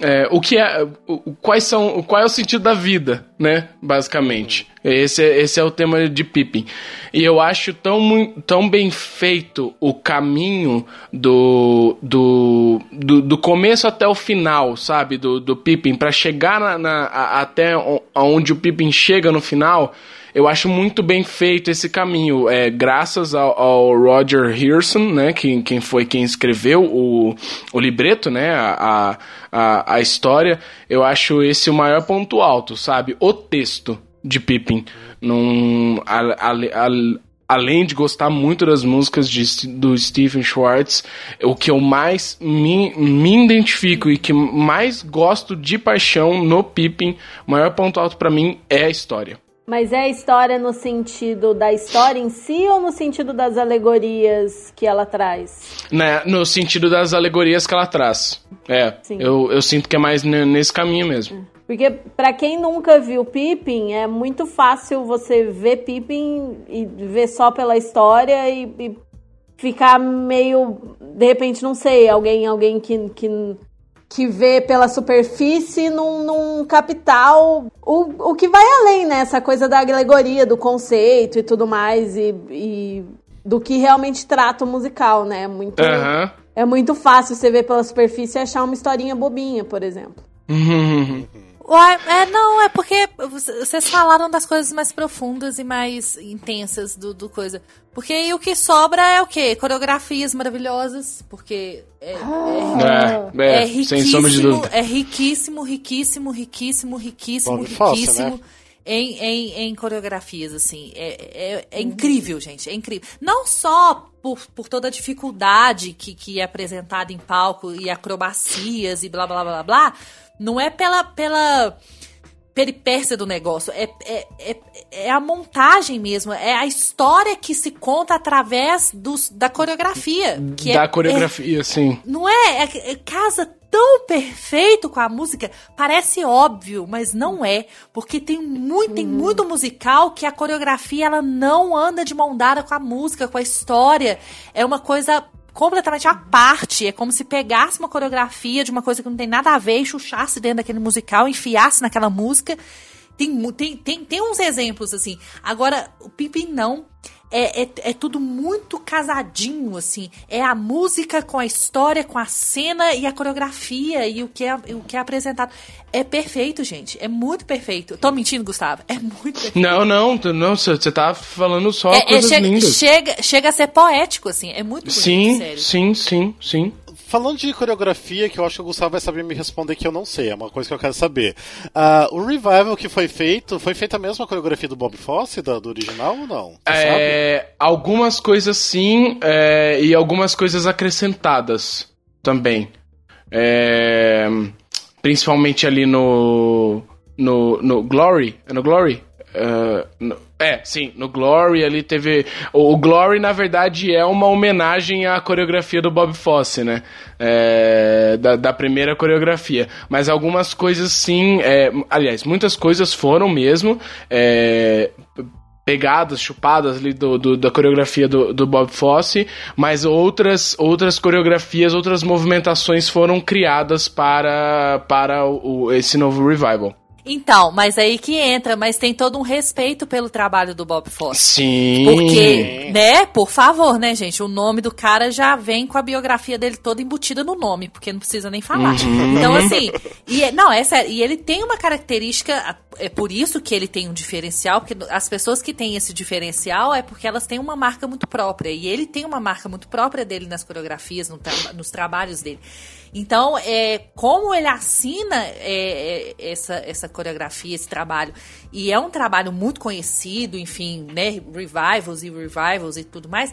É, o que é, o- quais são, qual é o sentido da vida, né? Basicamente, esse é, esse é o tema de Pippin. E eu acho tão, tão bem feito o caminho do, do, do, do começo até o final, sabe? Do, do Pippin, pra chegar na, na- até o- aonde o Pippin chega no final. Eu acho muito bem feito esse caminho, é, graças ao, ao Roger Hirson, né, que, quem foi quem escreveu o, o libreto, né, a, a, a história, eu acho esse o maior ponto alto, sabe? O texto de Pippin. Num, a, a, a- além de gostar muito das músicas de, do Stephen Schwartz, o que eu mais me, me identifico e que mais gosto de paixão no Pippin, o maior ponto alto pra mim é a história. Mas é a história no sentido da história em si ou no sentido das alegorias que ela traz? Né, no sentido das alegorias que ela traz. É, Sim. eu, eu sinto que é mais ne- nesse caminho mesmo. Porque pra quem nunca viu Pippin, é muito fácil você ver Pippin e ver só pela história e, e ficar meio, de repente, não sei, alguém, alguém que, que, que vê pela superfície num, num capital o, o que vai além, né? Essa coisa da alegoria, do conceito e tudo mais e, e do que realmente trata o musical, né? É muito, Aham. é muito fácil você ver pela superfície e achar uma historinha bobinha, por exemplo. [LAUGHS] Uai, é, não, é porque vocês falaram das coisas mais profundas e mais intensas do, do coisa. Porque aí o que sobra é o quê? Coreografias maravilhosas, porque é, é, É, é, é de riquíssimo, é riquíssimo, riquíssimo, riquíssimo, riquíssimo, riquíssimo. né? Em, em, em coreografias, assim. É, é, é incrível, gente. É incrível. Não só por, por toda a dificuldade que, que é apresentada em palco e acrobacias e blá blá blá blá blá. Não é pela, pela peripécia do negócio. É, é, é, é a montagem mesmo. É a história que se conta através dos, da coreografia. Que da é- coreografia, sim. não é, é, é casa tão perfeito com a música, parece óbvio, mas não é, porque tem muito, tem muito musical que a coreografia ela não anda de mão dada com a música, com a história. É uma coisa completamente à parte, é como se pegasse uma coreografia de uma coisa que não tem nada a ver e chuchasse dentro daquele musical, enfiasse naquela música. Tem, tem, tem, tem uns exemplos, assim. Agora, o Pimpin não. É, é, é tudo muito casadinho, assim. É a música com a história, com a cena e a coreografia e o que é, o que é apresentado. É perfeito, gente. É muito perfeito. Tô mentindo, Gustavo? É muito perfeito. Não, não, não, você você tá falando só É- é, coisas chega, lindas. chega, chega a ser poético, assim. É muito bonito, Sim, sério. sim, sim, sim. Falando de coreografia, que eu acho que o Gustavo vai saber me responder que eu não sei, é uma coisa que eu quero saber. Ah, o revival que foi feito, foi feita a mesma coreografia do Bob Fosse, da- do original ou não? É, algumas coisas sim, é, e algumas coisas acrescentadas também. É, principalmente ali no, no. No Glory. É no Glory? É, no- é, sim, no Glory ali teve. O, o Glory, na verdade, é uma homenagem à coreografia do Bob Fosse, né? É, da, da primeira coreografia. Mas algumas coisas sim. é, aliás, muitas coisas foram mesmo. é, pegadas, chupadas ali do, do- da coreografia do, do Bob Fosse, mas outras, outras coreografias, outras movimentações foram criadas para, para o, esse novo revival. Então, mas aí que entra, mas tem todo um respeito pelo trabalho do Bob Fosse. Sim. Porque, né, por favor, né, gente, o nome do cara já vem com a biografia dele toda embutida no nome, porque não precisa nem falar. Uhum. Então, assim, e, é- não, é sério, e ele tem uma característica, é por isso que ele tem um diferencial, porque as pessoas que têm esse diferencial é porque elas têm uma marca muito própria, e ele tem uma marca muito própria dele nas coreografias, no tra- nos trabalhos dele. Então, é, como ele assina é, é, essa, essa coreografia, esse trabalho, e é um trabalho muito conhecido, enfim, né, revivals e revivals e tudo mais,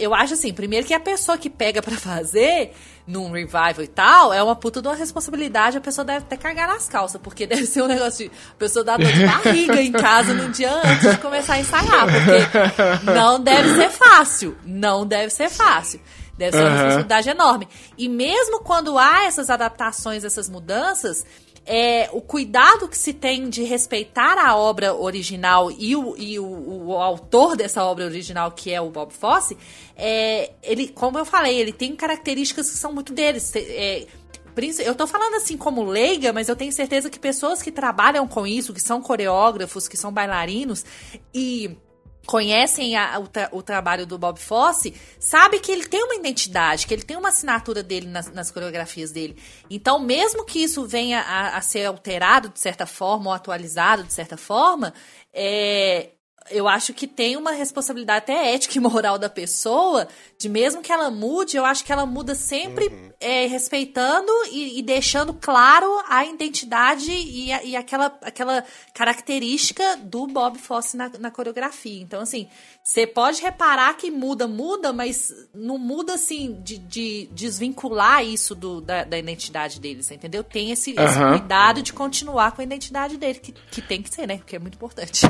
eu acho assim, primeiro que a pessoa que pega pra [LAUGHS] fazer num revival e tal, é uma puta de uma responsabilidade, a pessoa deve até cagar nas calças, porque [LAUGHS] deve ser um negócio de a pessoa dar dor de barriga em casa no dia antes de começar a ensaiar, porque não deve ser fácil, não deve ser fácil. Deve ser uma Aham. responsabilidade enorme. E mesmo quando há essas adaptações, essas mudanças, é, o cuidado que se tem de respeitar a obra original e o, e o, o autor dessa obra original, que é o Bob Fosse, é, ele, como eu falei, ele tem características que são muito deles. É, Eu tô falando assim como leiga, mas eu tenho certeza que pessoas que trabalham com isso, que são coreógrafos, que são bailarinos e conhecem a- o, tra- o trabalho do Bob Fosse, sabe que ele tem uma identidade, que ele tem uma assinatura dele nas, nas coreografias dele. Então, mesmo que isso venha a, a ser alterado de certa forma ou atualizado de certa forma, é, eu acho que tem uma responsabilidade até ética e moral da pessoa, de mesmo que ela mude, eu acho que ela muda sempre é, respeitando e, e deixando claro a identidade e, a- e aquela, aquela característica do Bob Fosse na, na coreografia. Então, assim, você pode reparar que muda, muda, mas não muda, assim, de, de desvincular isso do, da, da identidade dele, você entendeu? Tem esse, esse Aham. cuidado de continuar com a identidade dele, que, que tem que ser, né? Porque é muito importante.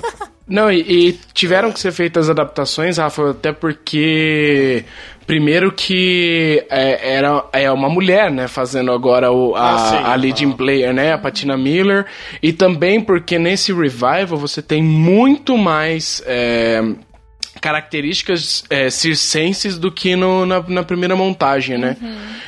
Não, e, e tiveram que ser feitas adaptações, Rafa, até porque. Primeiro que é, era é uma mulher, né, fazendo agora o, a, Ah, sim. a leading player, né, a Patina Miller, e também porque nesse revival você tem muito mais é, características é, circenses do que no, na, na primeira montagem, né?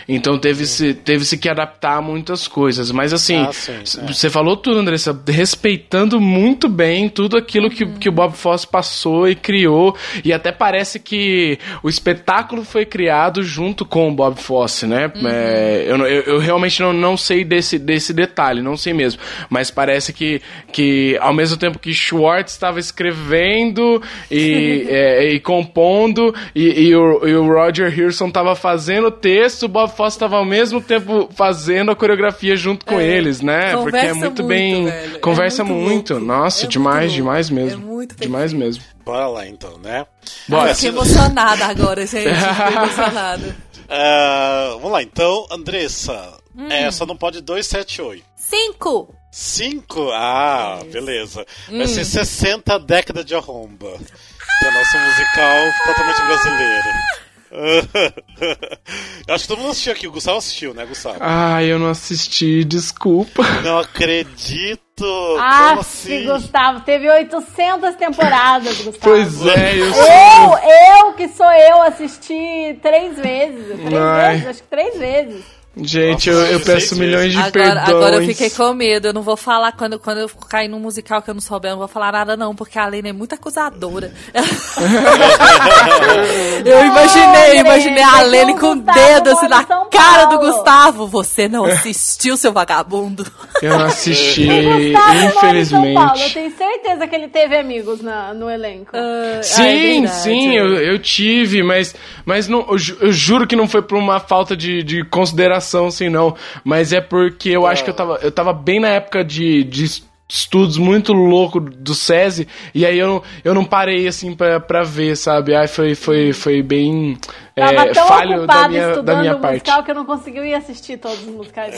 Então teve-se teve -se que adaptar muitas coisas. Mas assim, Ah, é. você falou tudo, Andressa, respeitando muito bem tudo aquilo que, que o Bob Fosse passou e criou. E até parece que o espetáculo foi criado junto com o Bob Fosse, né? É, eu, eu, eu realmente não, não sei desse, desse detalhe, não sei mesmo. Mas parece que, que ao mesmo tempo que Schwartz estava escrevendo e, [LAUGHS] é, e compondo, e, e o, e o Roger Hirson estava fazendo o texto, o Bob Fosse estava ao mesmo tempo fazendo a coreografia junto com eles, né? Porque é muito, muito, bem. velho. É Conversa muito muito. Nossa, É demais, muito louco. demais mesmo. É muito demais mesmo. Bora lá então, né? Bora. É, Fiquei emocionada agora, gente. Fiquei [LAUGHS] emocionada. Ah, vamos lá, então, Andressa. Hum. É, só não pode 278. Cinco! 5? Ah, beleza. Vai Hum. ser 60 décadas de arromba. Que é nosso musical totalmente brasileiro. Eu [LAUGHS] acho que todo mundo assistiu aqui. O Gustavo assistiu, né, Gustavo? Ai, eu não assisti, desculpa. Não acredito! Ah, Como assim? Gustavo, teve 800 temporadas, Gustavo. Pois é, eu sei. Eu, eu que sou eu, assisti três vezes. Três Ai. vezes, acho que três vezes. Gente, Nossa, eu, eu peço milhões de Agora, perdões. agora eu fiquei com medo. Eu não vou falar quando, quando eu cair num musical que eu não souber, eu não vou falar nada, não, porque a Lena é muito acusadora. [LAUGHS] eu imaginei, imaginei a Lene com o dedo assim na cara do. Gustavo. Você não assistiu, seu vagabundo. Eu não assisti, São Paulo. Eu infelizmente. tenho certeza que ele teve amigos na- no elenco. Ah, é Sim, verdade. sim, eu, eu tive, mas, mas não, eu, ju- eu juro que não foi por uma falta de, de consideração, assim, não. Mas é porque eu acho que eu tava, eu tava bem na época de, de es- estudos muito louco do SESI, e aí eu, não- eu não parei, assim, pra, pra ver, sabe? Ai, foi, foi, foi bem Tava é, tão falho ocupado da minha, da estudando minha o parte. musical que eu não consegui ir assistir todos os musicais.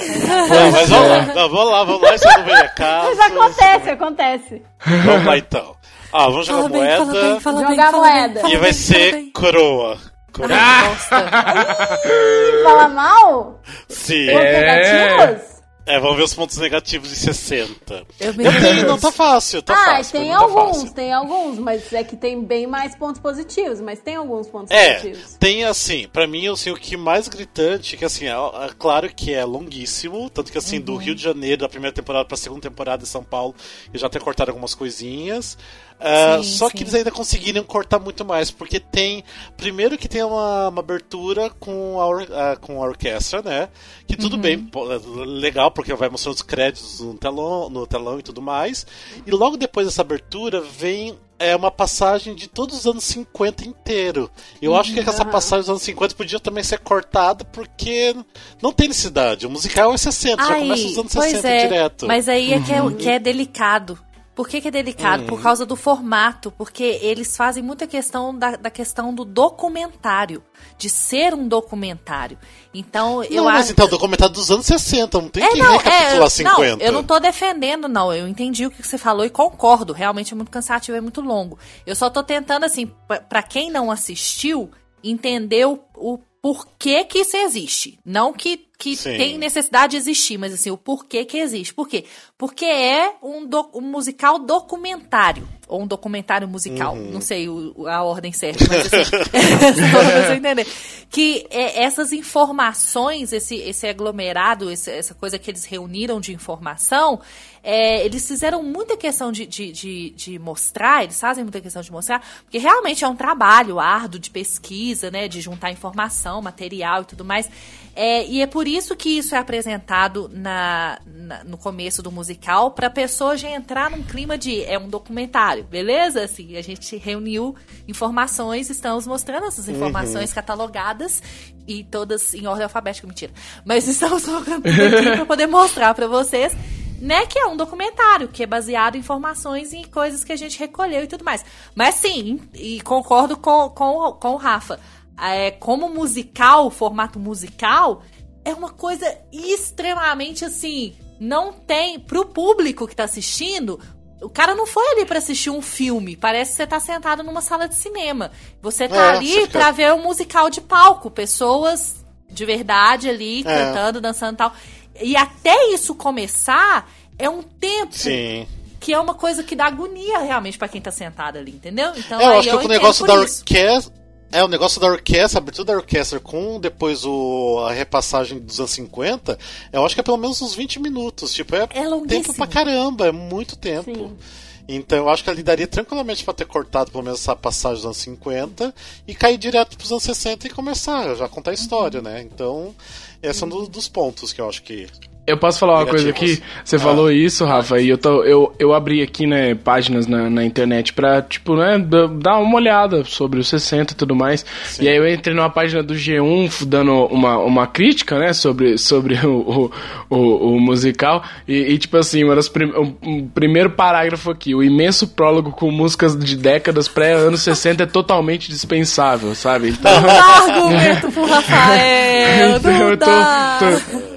Não, mas vamos lá, não, vamos lá, vamos lá, isso não vem a casa. Mas acontece, acontece. Vamos lá então. Ah, vamos jogar Fala bem, moeda. fala bem, fala bem, Jogar fala bem, moeda. E vai bem, fala bem. coroa. Coroa. Fala mal? Sim. Pontos negativos? É, vamos ver os pontos negativos de 60. Eu me Eu tenho, não tá fácil, tá ah, fácil. tem pra mim tá alguns, fácil. tem alguns, mas é que tem bem mais pontos positivos, mas tem alguns pontos É, positivos. tem assim, pra mim, assim, o que mais gritante, que assim, é, é claro que é longuíssimo, tanto que assim, Uhum. do Rio de Janeiro, da primeira temporada pra segunda temporada de São Paulo, eu já até cortaram algumas coisinhas. Ah, Sim, só sim. que eles ainda conseguiram cortar muito mais, porque tem. Primeiro que tem uma, uma abertura com a, or- ah, com a orquestra, né? Que Uhum. tudo bem, pô, é legal, porque vai mostrando os créditos no telão, no telão e tudo mais. E logo depois dessa abertura vem é uma passagem de todos os anos 50 inteiro. Eu acho que essa passagem dos anos 50 podia também ser cortada porque não tem necessidade. O musical é 60, já Ai, começa os anos pois 60 é, direto. Mas aí é que é, que é delicado. Por que, que é delicado? Por causa do formato, porque eles fazem muita questão da, da questão do documentário, de ser um documentário. Então, eu não, mas acho. então, documentário dos anos 60, não tem É, que não, recapitular é, 50. não, eu não tô defendendo, não. Eu entendi o que você falou e concordo. Realmente é muito cansativo, é muito longo. Eu só tô tentando, assim, pra quem não assistiu, entender o, o porquê que isso existe. Não que, que Sim. tem necessidade de existir, mas assim, o porquê que existe. Por quê? Porque é um, do- um musical documentário. Ou um documentário musical. Não sei o- a ordem certa, mas assim. [LAUGHS] [LAUGHS] só pra você entender. Que é, essas informações, esse, esse aglomerado, esse- essa coisa que eles reuniram de informação, é, eles fizeram muita questão de, de, de, de mostrar, eles fazem muita questão de mostrar, porque realmente é um trabalho árduo de pesquisa, né? De juntar informação, material e tudo mais. É, e é por isso que isso é apresentado na, na- no começo do musical, pra pessoa já entrar num clima de é um documentário, beleza? Assim, a gente reuniu informações, estamos mostrando essas informações catalogadas e todas em ordem alfabética, mentira. Mas [LAUGHS] estamos colocando tudo aqui pra poder mostrar pra vocês. Né, que é um documentário, que é baseado em informações e coisas que a gente recolheu e tudo mais. Mas sim, e concordo com, com, com o Rafa. É, como musical, formato musical, é uma coisa extremamente assim. Não tem. Pro público que tá assistindo, o cara não foi ali pra assistir um filme. Parece que você tá sentado numa sala de cinema. Você tá É, ali fica- pra ver um musical de palco. Pessoas de verdade ali, É. cantando, dançando e tal. E até isso começar, é um tempo Sim. que é uma coisa que dá agonia realmente pra quem tá sentado ali, entendeu? Então, É, eu acho que o entendo negócio da orquestra. É, o negócio da orquestra, a abertura da orquestra com depois o, a repassagem dos anos 50, eu acho que é pelo menos uns 20 minutos. Tipo, é, É tempo pra caramba, é muito tempo. Sim. Então eu acho que ali daria tranquilamente pra ter cortado pelo menos essa passagem dos anos 50 e cair direto pros anos 60 e começar, já contar a história, né? Então, esse é um do- dos pontos que eu acho que. Eu posso falar uma coisa Negativos. aqui? Você falou isso, Rafa, e eu, tô, eu, eu abri aqui, né, páginas na, na internet pra, tipo, né, dar uma olhada sobre os 60 e tudo mais. E aí eu entrei numa página do G1 f- dando uma, uma crítica, né, sobre, sobre [LAUGHS] o, o, o, o musical. E, e, tipo assim, uma das prim o, o primeiro parágrafo aqui, o imenso prólogo com músicas de décadas pré-anos 60 é totalmente dispensável, sabe? Então, Não dá argumento [LAUGHS] pro Rafael, Então, eu tô- tô-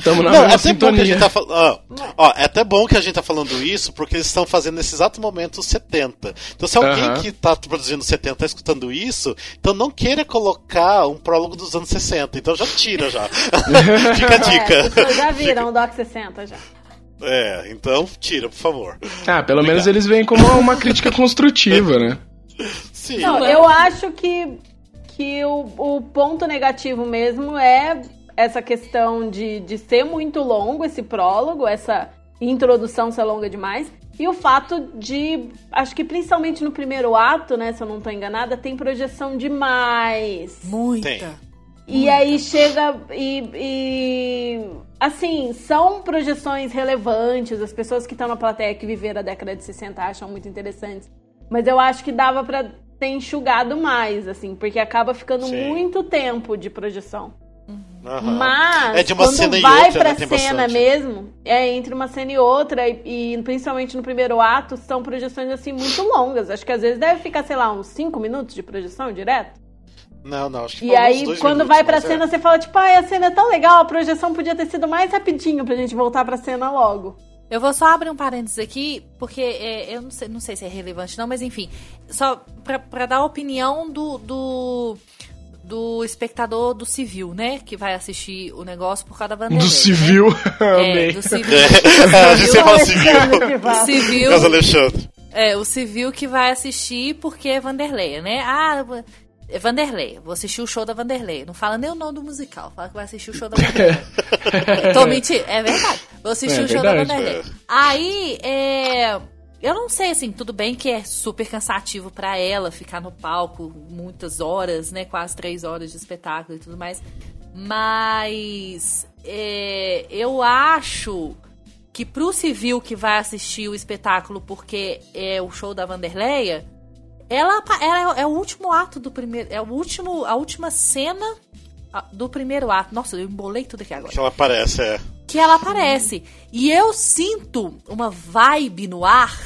Tamo na Não, mesma é até bom que a sintonia. gente tá falando. Ó, é até bom que a gente tá falando isso, porque eles estão fazendo nesse exato momento os 70. Então, se alguém Aham. que tá produzindo 70 tá escutando isso, então não queira colocar um prólogo dos anos 60. Então já tira já. [LAUGHS] Fica a É, dica. vocês já viram o Doc 60 já. É, então tira, por favor. Ah, pelo menos eles veem como uma crítica construtiva, né? [LAUGHS] Sim. Não, eu acho que, que o, o ponto negativo mesmo é essa questão de, de ser muito longo esse prólogo, essa introdução ser longa demais. E o fato de, acho que principalmente no primeiro ato, né, se eu não tô enganada, tem projeção demais. Muita. Tem. E aí chega e, e, assim, são projeções relevantes, as pessoas que estão na plateia que viveram a década de 60 acham muito interessantes. Mas eu acho que dava pra ter enxugado mais, assim, porque acaba ficando Sim. muito tempo de projeção. Aham. Mas É de uma quando cena e vai outra, pra né? Tem cena bastante. mesmo, é entre uma cena e outra, e, e principalmente no primeiro ato, são projeções assim muito longas. Acho que às vezes deve ficar, sei lá, uns 5 minutos de projeção direto. Não, não, acho que E aí, dois quando minutos, vai pra é. cena, você fala, tipo, ai, a cena é tão legal, a projeção podia ter sido mais rapidinho pra gente voltar pra cena logo. Eu vou só abrir um parênteses aqui, porque é, eu não sei, não sei se é relevante não, mas enfim. Só pra, pra dar a opinião do, do, do espectador do civil, né? Que vai assistir o negócio por causa da Vanderlei. [LAUGHS] [LAUGHS] Do civil. Né? É, Amei. do civil. É, a gente sempre fala civil. Alexandre que O vai. civil, Alexandre. é, o civil que vai assistir porque é Vanderlei, né? Ah, é Vanderlei, vou assistir o show da Vanderlei. Não fala nem o nome do musical, fala que vai assistir o show da Vanderlei. [LAUGHS] Tô mentindo, é verdade. Vou assistir É o show verdade. da Vanderlei. Aí, é. Eu não sei, assim, tudo bem que é super cansativo pra ela ficar no palco muitas horas, né? Quase três horas de espetáculo e tudo mais. Mas é, eu acho que pro civil que vai assistir o espetáculo porque é o show da Vanderleia, ela, ela é, é o último ato do primeiro. É o último, a última cena do primeiro ato. Nossa, eu embolei tudo aqui agora. Que ela aparece, é. Que ela aparece. E eu sinto uma vibe no ar,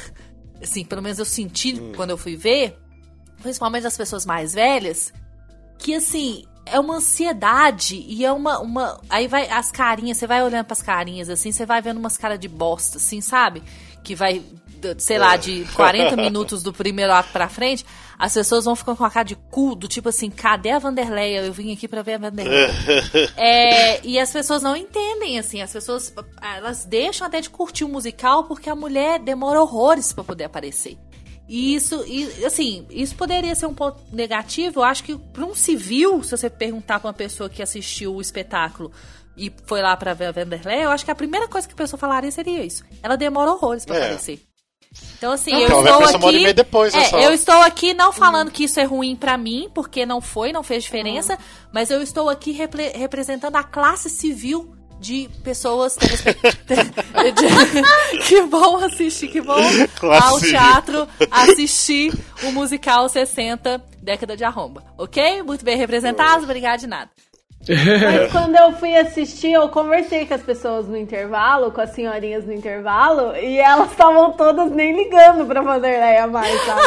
assim, pelo menos eu senti quando eu fui ver, principalmente das pessoas mais velhas, que assim, é uma ansiedade e é uma, uma. Aí vai as carinhas, você vai olhando pras carinhas assim, você vai vendo umas caras de bosta, assim, sabe? Que vai, sei lá, de 40 [LAUGHS] minutos do primeiro ato pra frente, as pessoas vão ficando com a cara de cu, do tipo assim, cadê a Vanderleia? Eu vim aqui pra ver a Vanderleia. [LAUGHS] É, e as pessoas não entendem, assim, as pessoas elas deixam até de curtir o musical porque a mulher demora horrores pra poder aparecer. E isso, e, assim, isso poderia ser um ponto negativo. Eu acho que para um civil, se você perguntar pra uma pessoa que assistiu o espetáculo e foi lá pra ver a Vanderlei, eu acho que a primeira coisa que a pessoa falaria seria isso. Ela demora horrores pra É. aparecer. Então, assim, Não, eu estou aqui. depois, é é, só. eu estou aqui não falando que isso é ruim pra mim, porque não foi, não fez diferença, mas eu estou aqui repre- representando a classe civil de pessoas que [LAUGHS] vão assistir, que vão [LAUGHS] Classe ao teatro assistir o musical 60 Década de Arromba. Ok? Muito bem representados, obrigada de nada. Mas [LAUGHS] quando eu fui assistir, eu conversei com as pessoas no intervalo, com as senhorinhas no intervalo, e elas estavam todas nem ligando pra Vanderleia mais, sabe?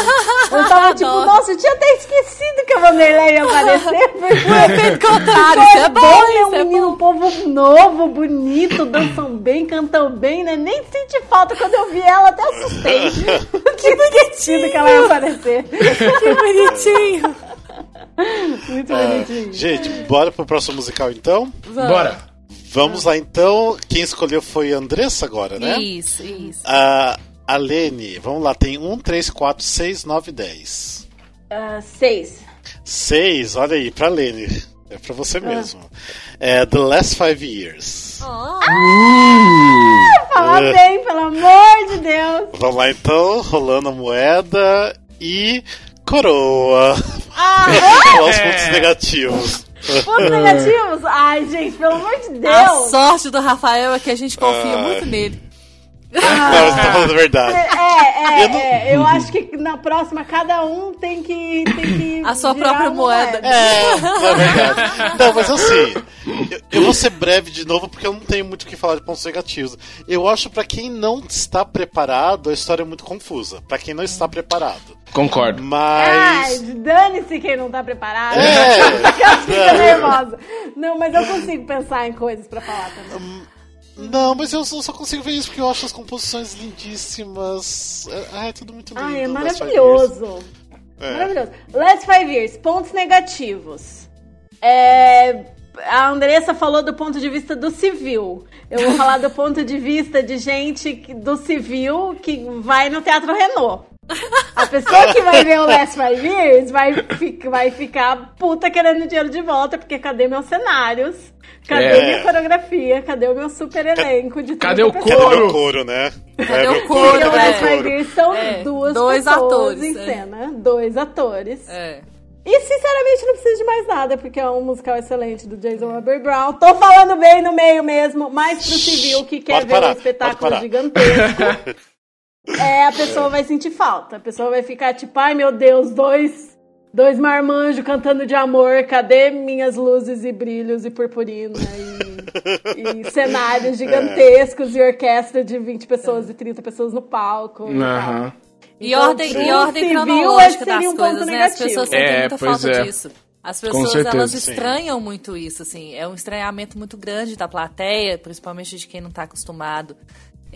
Eu tava tipo, nossa, eu tinha até esquecido que a Vanderleia ia aparecer. [LAUGHS] Porque O efeito contrário, isso é bom, bom, isso é é um menino, um povo novo, bonito, dançam bem, cantam bem, né? Nem senti falta quando eu vi ela, até assustei. [LAUGHS] que bonitinho que ela ia aparecer. Que bonitinho. [LAUGHS] Muito É, bonitinho. gente, bora pro próximo musical então? Bora. Vamos lá então. Quem escolheu foi a Andressa agora, né? Isso, isso. A, a Lene, vamos lá, tem 1, 3, 4, 6, 9, 10. Ah, seis. 6, olha aí, pra Lene. É pra você mesmo. É The Last Five Years. Fala É. bem, pelo amor de Deus. Vamos lá então, rolando a moeda e coroa. Ah, Olha os pontos negativos. pontos negativos? Ai, gente, pelo amor de Deus. A sorte do Rafael é que a gente confia Ah. muito nele. Não, você tá falando a verdade. É, é, Eu não- é, eu acho que na próxima cada um tem que. Tem que A sua própria uma moeda. É, não é verdade. Não, mas assim, eu, eu vou ser breve de novo porque eu não tenho muito o que falar de pontos negativos. Eu acho pra quem não está preparado, a história é muito confusa. Pra quem não está preparado. Concordo. Ai, Mas. dane-se quem não tá preparado. É. [LAUGHS] Eu fico nervosa. Não, mas eu consigo pensar em coisas pra falar também. Não, mas eu só consigo ver isso porque eu acho as composições lindíssimas. É, é tudo muito lindo. Ai, é maravilhoso. É. Maravilhoso. Last Five Years, pontos negativos. É, a Andressa falou do ponto de vista do civil. Eu vou falar do ponto de vista de gente do civil que vai no Teatro Renault. A pessoa que vai ver o Last Five Years vai, fi- vai ficar puta querendo dinheiro de volta, porque cadê meus cenários? Cadê É. minha coreografia? Cadê o meu super elenco de 30 Cadê o pessoas? Cadê Couro. meu couro, né? Cadê o couro, Porque o Cadê Last Five couro? Years são É, duas dois pessoas atores, em é. cena, dois atores. É. E sinceramente não precisa de mais nada, porque é um musical excelente do Jason Weber Brown. Tô falando bem no meio mesmo, mas pro civil que quer Pode ver parar, um espetáculo gigantesco, [LAUGHS] é, a pessoa vai sentir falta. A pessoa vai ficar tipo, ai meu Deus, dois, dois marmanjos cantando de amor, cadê minhas luzes e brilhos e purpurina e, e [LAUGHS] cenários gigantescos e orquestra de 20 pessoas e 30 pessoas no palco. e. Aham. E Então, ordem, e ordem civil, cronológica das um coisas, né? As pessoas sentem É, muita pois falta é. disso. As pessoas, certeza. elas Sim. estranham muito isso, assim. É um estranhamento muito grande da plateia, principalmente de quem não tá acostumado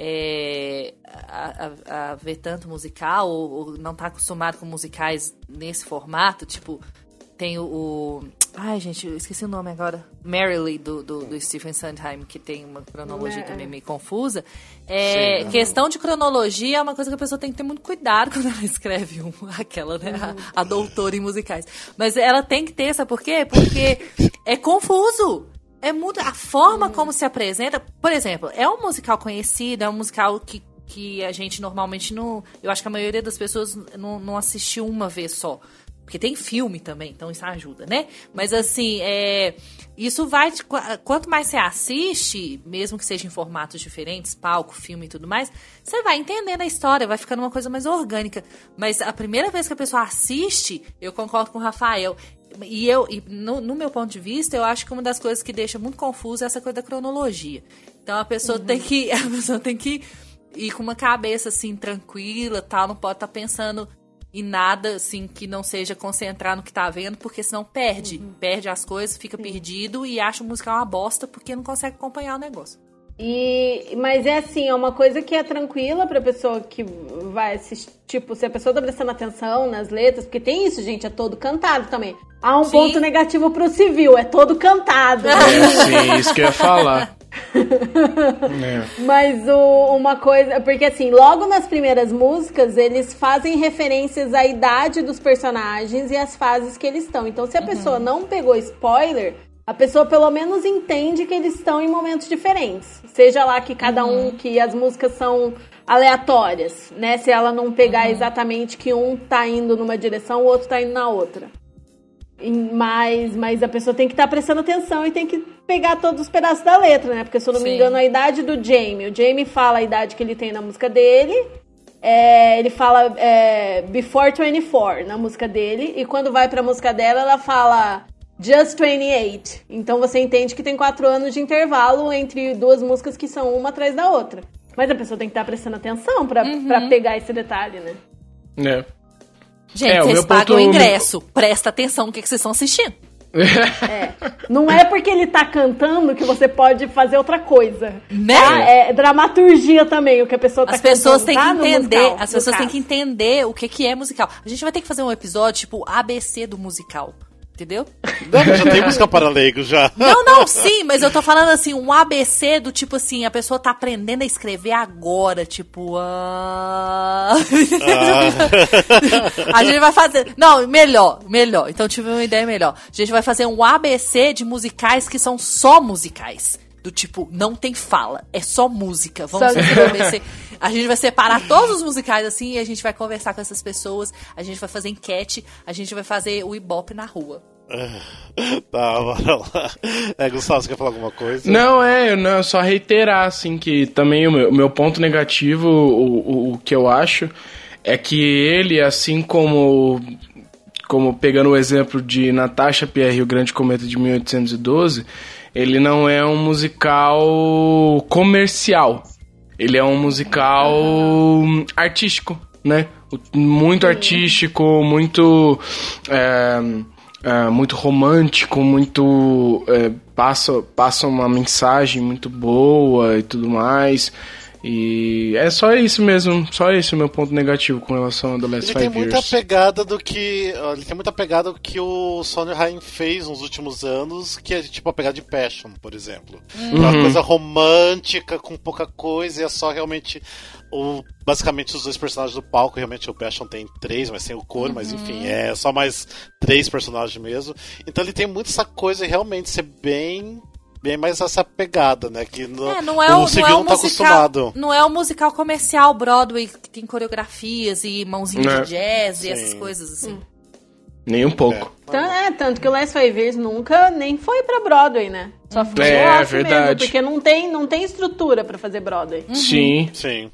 é, a, a- a ver tanto musical, ou, ou não tá acostumado com musicais nesse formato. Tipo, tem o... o- ai, gente, eu esqueci o nome agora. Maryly, do, do, do Stephen Sondheim, que tem uma cronologia É. também meio confusa. É, Sim. questão de cronologia é uma coisa que a pessoa tem que ter muito cuidado [LAUGHS] quando ela escreve um, aquela, né? A, a doutora em musicais. Mas ela tem que ter, sabe por quê? Porque é confuso. É muito. A forma como se apresenta. Por exemplo, é um musical conhecido, é um musical que, que a gente normalmente não. Eu acho que a maioria das pessoas não, não assistiu uma vez só. Porque tem filme também, então isso ajuda, né? Mas assim, é, isso vai. de- qu- Quanto mais você assiste, mesmo que seja em formatos diferentes, palco, filme e tudo mais, você vai entendendo a história, vai ficando uma coisa mais orgânica. Mas a primeira vez que a pessoa assiste, eu concordo com o Rafael. E eu, e no, no meu ponto de vista, eu acho que uma das coisas que deixa muito confuso é essa coisa da cronologia. Então a pessoa tem que. [LAUGHS] A pessoa tem que ir com uma cabeça assim, tranquila, tal, não pode estar pensando em nada assim que não seja concentrar no que tá vendo, porque senão perde. Perde as coisas, fica perdido e acha o musical uma bosta porque não consegue acompanhar o negócio. E, mas é assim, é uma coisa que é tranquila pra pessoa que vai assistir. Tipo, se a pessoa tá prestando atenção nas letras, porque tem isso, gente, é todo cantado também. Há um Sim. ponto negativo pro civil, é todo cantado. Sim, isso que eu ia falar. [LAUGHS] É. Mas o- uma coisa. Porque assim, logo nas primeiras músicas, eles fazem referências à idade dos personagens e às fases que eles estão. Então, se a pessoa não pegou spoiler, a pessoa pelo menos entende que eles estão em momentos diferentes. Seja lá que cada um, que as músicas são aleatórias, né? Se ela não pegar exatamente que um tá indo numa direção, o outro tá indo na outra. Mas, mas a pessoa tem que estar prestando atenção e tem que pegar todos os pedaços da letra, né? Porque se eu não me Sim. engano, a idade do Jamie. O Jamie fala a idade que ele tem na música dele. É, ele fala é, Before 24 na música dele. E quando vai pra música dela, ela fala Just 28. Então você entende que tem quatro anos de intervalo entre duas músicas que são uma atrás da outra. Mas a pessoa tem que estar prestando atenção pra, pra pegar esse detalhe, né? É. Gente, É, vocês pagam ponto- o ingresso. Presta atenção no que, que vocês estão assistindo. Não é porque ele tá cantando que você pode fazer outra coisa. Né? Tá? É dramaturgia também, o que a pessoa tá As pessoas cantando, têm tá? que entender, musical, as pessoas têm que entender o que, que é musical. A gente vai ter que fazer um episódio tipo ABC do musical. Entendeu? Não, [LAUGHS] já tem música para leigos já. Não, não, sim, mas eu tô falando assim, um ABC do tipo assim, a pessoa tá aprendendo a escrever agora, tipo. Ah... [LAUGHS] a gente vai fazer. Não, melhor, melhor. Então tive uma ideia melhor. A gente vai fazer um ABC de musicais que são só musicais. Do tipo, não tem fala, é só música. Vamos um ABC. A gente vai separar todos os musicais assim e a gente vai conversar com essas pessoas. A gente vai fazer enquete, a gente vai fazer o Ibope na rua. [LAUGHS] Tá, bora lá. É, Gustavo, você quer falar alguma coisa? Não, é, eu não, só reiterar, assim, que também o meu, o meu ponto negativo, o, o, o que eu acho, é que ele, assim como, como pegando o exemplo de Natasha Pierre e o Grande Cometa de 1812, ele não é um musical comercial. Ele é um musical artístico, né? Muito artístico, muito. é, é, muito romântico, muito. é, passa, passa uma mensagem muito boa e tudo mais. E é só isso mesmo, só esse é o meu ponto negativo com relação ao The Last Ele tem Five muita Years. pegada do que. Ele tem muita pegada do que o Sonny Ryan fez nos últimos anos, que é tipo a pegada de Passion, por exemplo. É uma Uhum. coisa romântica, com pouca coisa, e é só realmente. O, basicamente os dois personagens do palco, realmente o Passion tem três, mas sem o coro, mas enfim, é só mais três personagens mesmo. Então ele tem muito essa coisa e realmente ser bem. Bem mais essa pegada, né? Que no, É, não é o, o não é o não tá musical, acostumado. não é o musical comercial Broadway que tem coreografias e mãozinha É. de jazz e Sim. essas coisas assim. Nem um pouco. Então, é, tanto que o Last Five Years nunca nem foi pra Broadway, né? Só foi É, off verdade. mesmo, porque não tem, não tem estrutura pra fazer Broadway. Sim, Sim.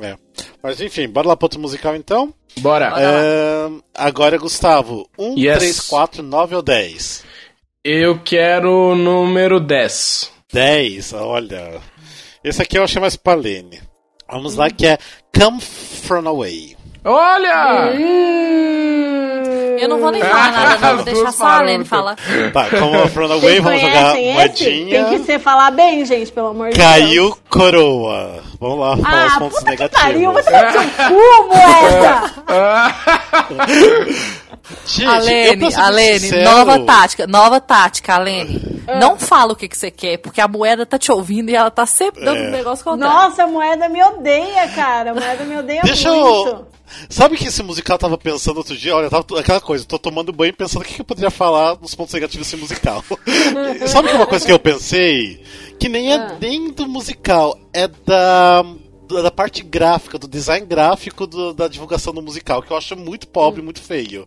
É. Mas enfim, bora lá pro outro musical então? bora. É, agora, Gustavo, 1, Yes. 3, 4, 9 ou 10? Eu quero o número 10. 10, olha. Esse aqui eu achei mais pra Lene. Vamos lá, que é Come From Away. Olha! Eu não vou nem [LAUGHS] falar nada, não, vou deixar só a Lene falar. Tá, Come From Away, Vocês vamos jogar esse? moedinha. Tem que ser falar bem, gente, pelo amor de Deus. Caiu coroa. Vamos lá, falar os Ah, pontos puta que pariu, negativos. você vai ter um cu, moeda! Gente, A eu, pra Lene, ser a Lene, sincero, nova tática, nova tática, a Lene. Não fala o que, que você quer, porque a moeda tá te ouvindo e ela tá sempre dando É. um negócio contrário. Nossa, a moeda me odeia, cara. A moeda me odeia Deixa muito. eu. Sabe que esse musical eu tava pensando outro dia? Olha, tava aquela coisa, tô tomando banho pensando o que, que eu poderia falar nos pontos negativos desse musical. [LAUGHS] Sabe que uma coisa que eu pensei? Que nem é Ah. nem do musical, é da. Da parte gráfica, do design gráfico do- da divulgação do musical, que eu acho muito pobre, Hum. muito feio.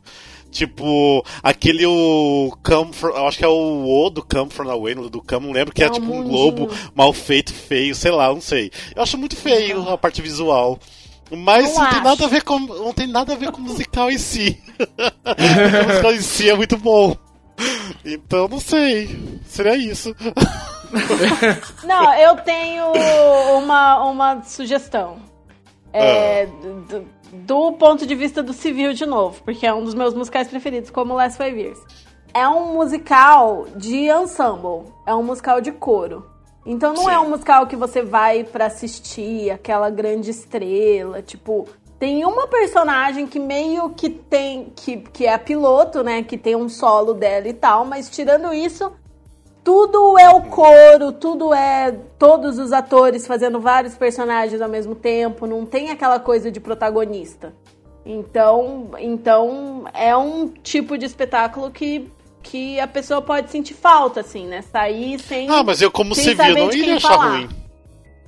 Tipo, aquele o Come From, eu acho que é o O do Come From Away, do Come, não lembro, que é, É tipo um globo mal feito, feio, sei lá, não sei. Eu acho muito feio a parte visual. Mas Não não, tem nada a ver com não tem nada a ver com o musical em si. [LAUGHS] o musical em si é muito bom. Então não sei. Seria isso. [LAUGHS] Não, eu tenho uma, uma sugestão. É, do, do ponto de vista do civil de novo, porque é um dos meus musicais preferidos, como Last Five Years. É um musical de ensemble, é um musical de coro. Então não é um musical que você vai pra assistir aquela grande estrela, tipo, tem uma personagem que meio que tem que, que é a piloto, né, que tem um solo dela e tal, mas tirando isso, tudo é o coro, tudo é todos os atores fazendo vários personagens ao mesmo tempo, não tem aquela coisa de protagonista. Então, então é um tipo de espetáculo que, que a pessoa pode sentir falta, assim, né? Sair sem. Ah, mas eu como sem civil saber não iria quem achar falar. ruim.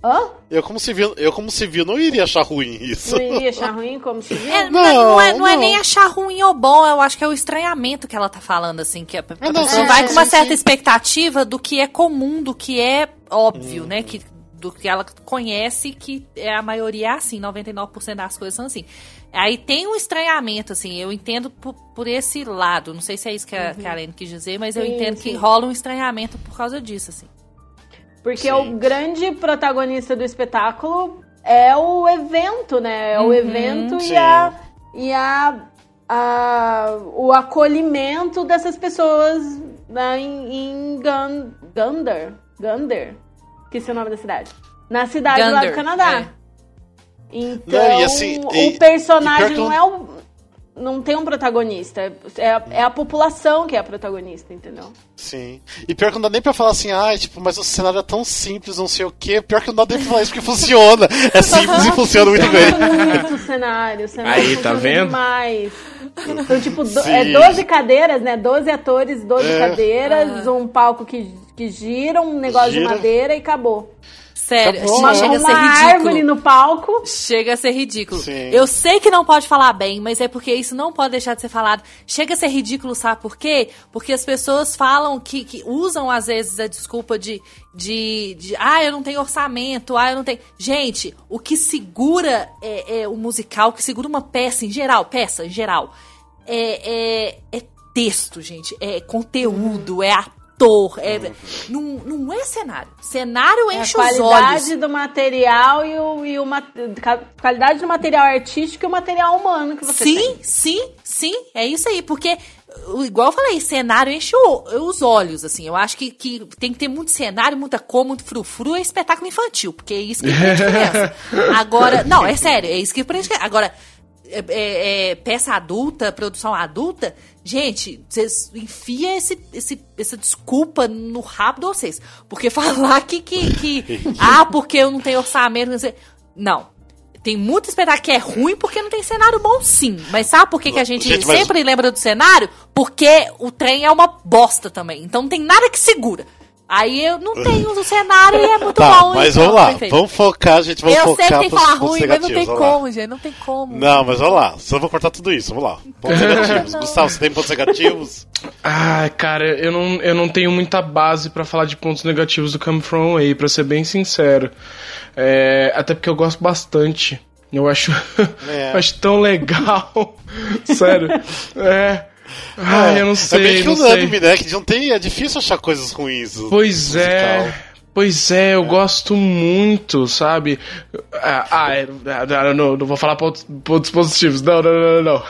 Hã? Eu como civil, eu como civil não iria achar ruim isso. Não iria achar ruim como [LAUGHS] civil? É, Não, não, não é, não é não. nem achar ruim ou bom, eu acho que é o estranhamento que ela tá falando, assim, que a, a não, pessoa vai com uma sim, certa sim. expectativa do que é comum, do que é óbvio, né? Que, do que ela conhece, que é a maioria é assim, 99% das coisas são assim. Aí tem um estranhamento, assim, eu entendo por, por esse lado, não sei se é isso que a, que a Aline quis dizer, mas eu Sim, entendo sim. que rola um estranhamento por causa disso, assim. Porque Sim. o grande protagonista do espetáculo é o evento, né? É o evento e Sim. a. E a, a- o acolhimento dessas pessoas né, em, em Gun, Gander. Gander. Que é o nome da cidade. Na cidade lá do Gander, Canadá. é. Então, Não, e assim, e- o personagem não é o. Não tem um protagonista. É a, é a população que é a protagonista, entendeu? Sim. E pior que não dá nem pra falar assim, ah, tipo, mas o cenário é tão simples, não sei o quê. Pior que não dá nem pra falar isso porque funciona. É simples e funciona muito bem. muito o cenário. O cenário Aí, tá vendo? Demais. São tipo do, é 12 cadeiras, né? 12 atores, 12 É. cadeiras, um palco que, que gira, um negócio Gira. de madeira e acabou. Sério, Acabou. Uma, chega a ser uma ridículo. árvore no palco. Chega a ser ridículo. Sim. Eu sei que não pode falar bem, mas é porque isso não pode deixar de ser falado. Chega a ser ridículo, sabe por quê? Porque as pessoas falam que, que usam às vezes a desculpa de, de, de ah, eu não tenho orçamento, ah, eu não tenho. Gente, o que segura é, é o musical, o que segura uma peça em geral, peça em geral, é, é, é texto, gente. É conteúdo, é ator. É, não, não é cenário. Cenário É a enche os olhos. qualidade do material e, o, e o ma- ca- qualidade do material artístico e o material humano que você Sim, tem. sim, sim, é isso aí, porque, igual eu falei, cenário enche o- os olhos, assim, eu acho que, que tem que ter muito cenário, muita cor, muito frufru, é espetáculo infantil, porque é isso que prende criança. [LAUGHS] Agora, não, é sério, é isso que prende criança. Agora, é, é- é peça adulta, produção adulta, gente, vocês enfiam esse, esse, essa desculpa no rabo de vocês, porque [LAUGHS] falar que, que, que [LAUGHS] ah, porque eu não tenho orçamento, não sei, não. Tem muito espetáculo que é ruim porque não tem cenário bom, sim. Mas sabe por que, que a gente, Gente, mas- sempre lembra do cenário? Porque o trem é uma bosta também. Então não tem nada que segura. Aí eu não tenho o cenário e é muito Tá, bom. mas então, vamos lá. perfeito. Vamos focar, gente. Vamos eu focar sei que tem que falar ruim, mas não tem como, gente. Não tem como. Não, mas vamos lá. Só vou cortar tudo isso. Vamos lá. Pontos [LAUGHS] negativos. Gustavo, você tem pontos negativos? Ah, cara, eu não, eu não tenho muita base pra falar de pontos negativos do Come From Away, pra ser bem sincero. É, até porque eu gosto bastante. Eu acho, [LAUGHS] É. eu acho tão legal. [LAUGHS] Sério. É. Ai, eu não sei, é bem que não unânime, sei. né? Que não tem, é difícil achar coisas ruins. Pois é. musical. Pois é, eu gosto muito, sabe? Ah, ah, é, ah, não, não vou falar pontos, pontos positivos. Não, não, não, não. não.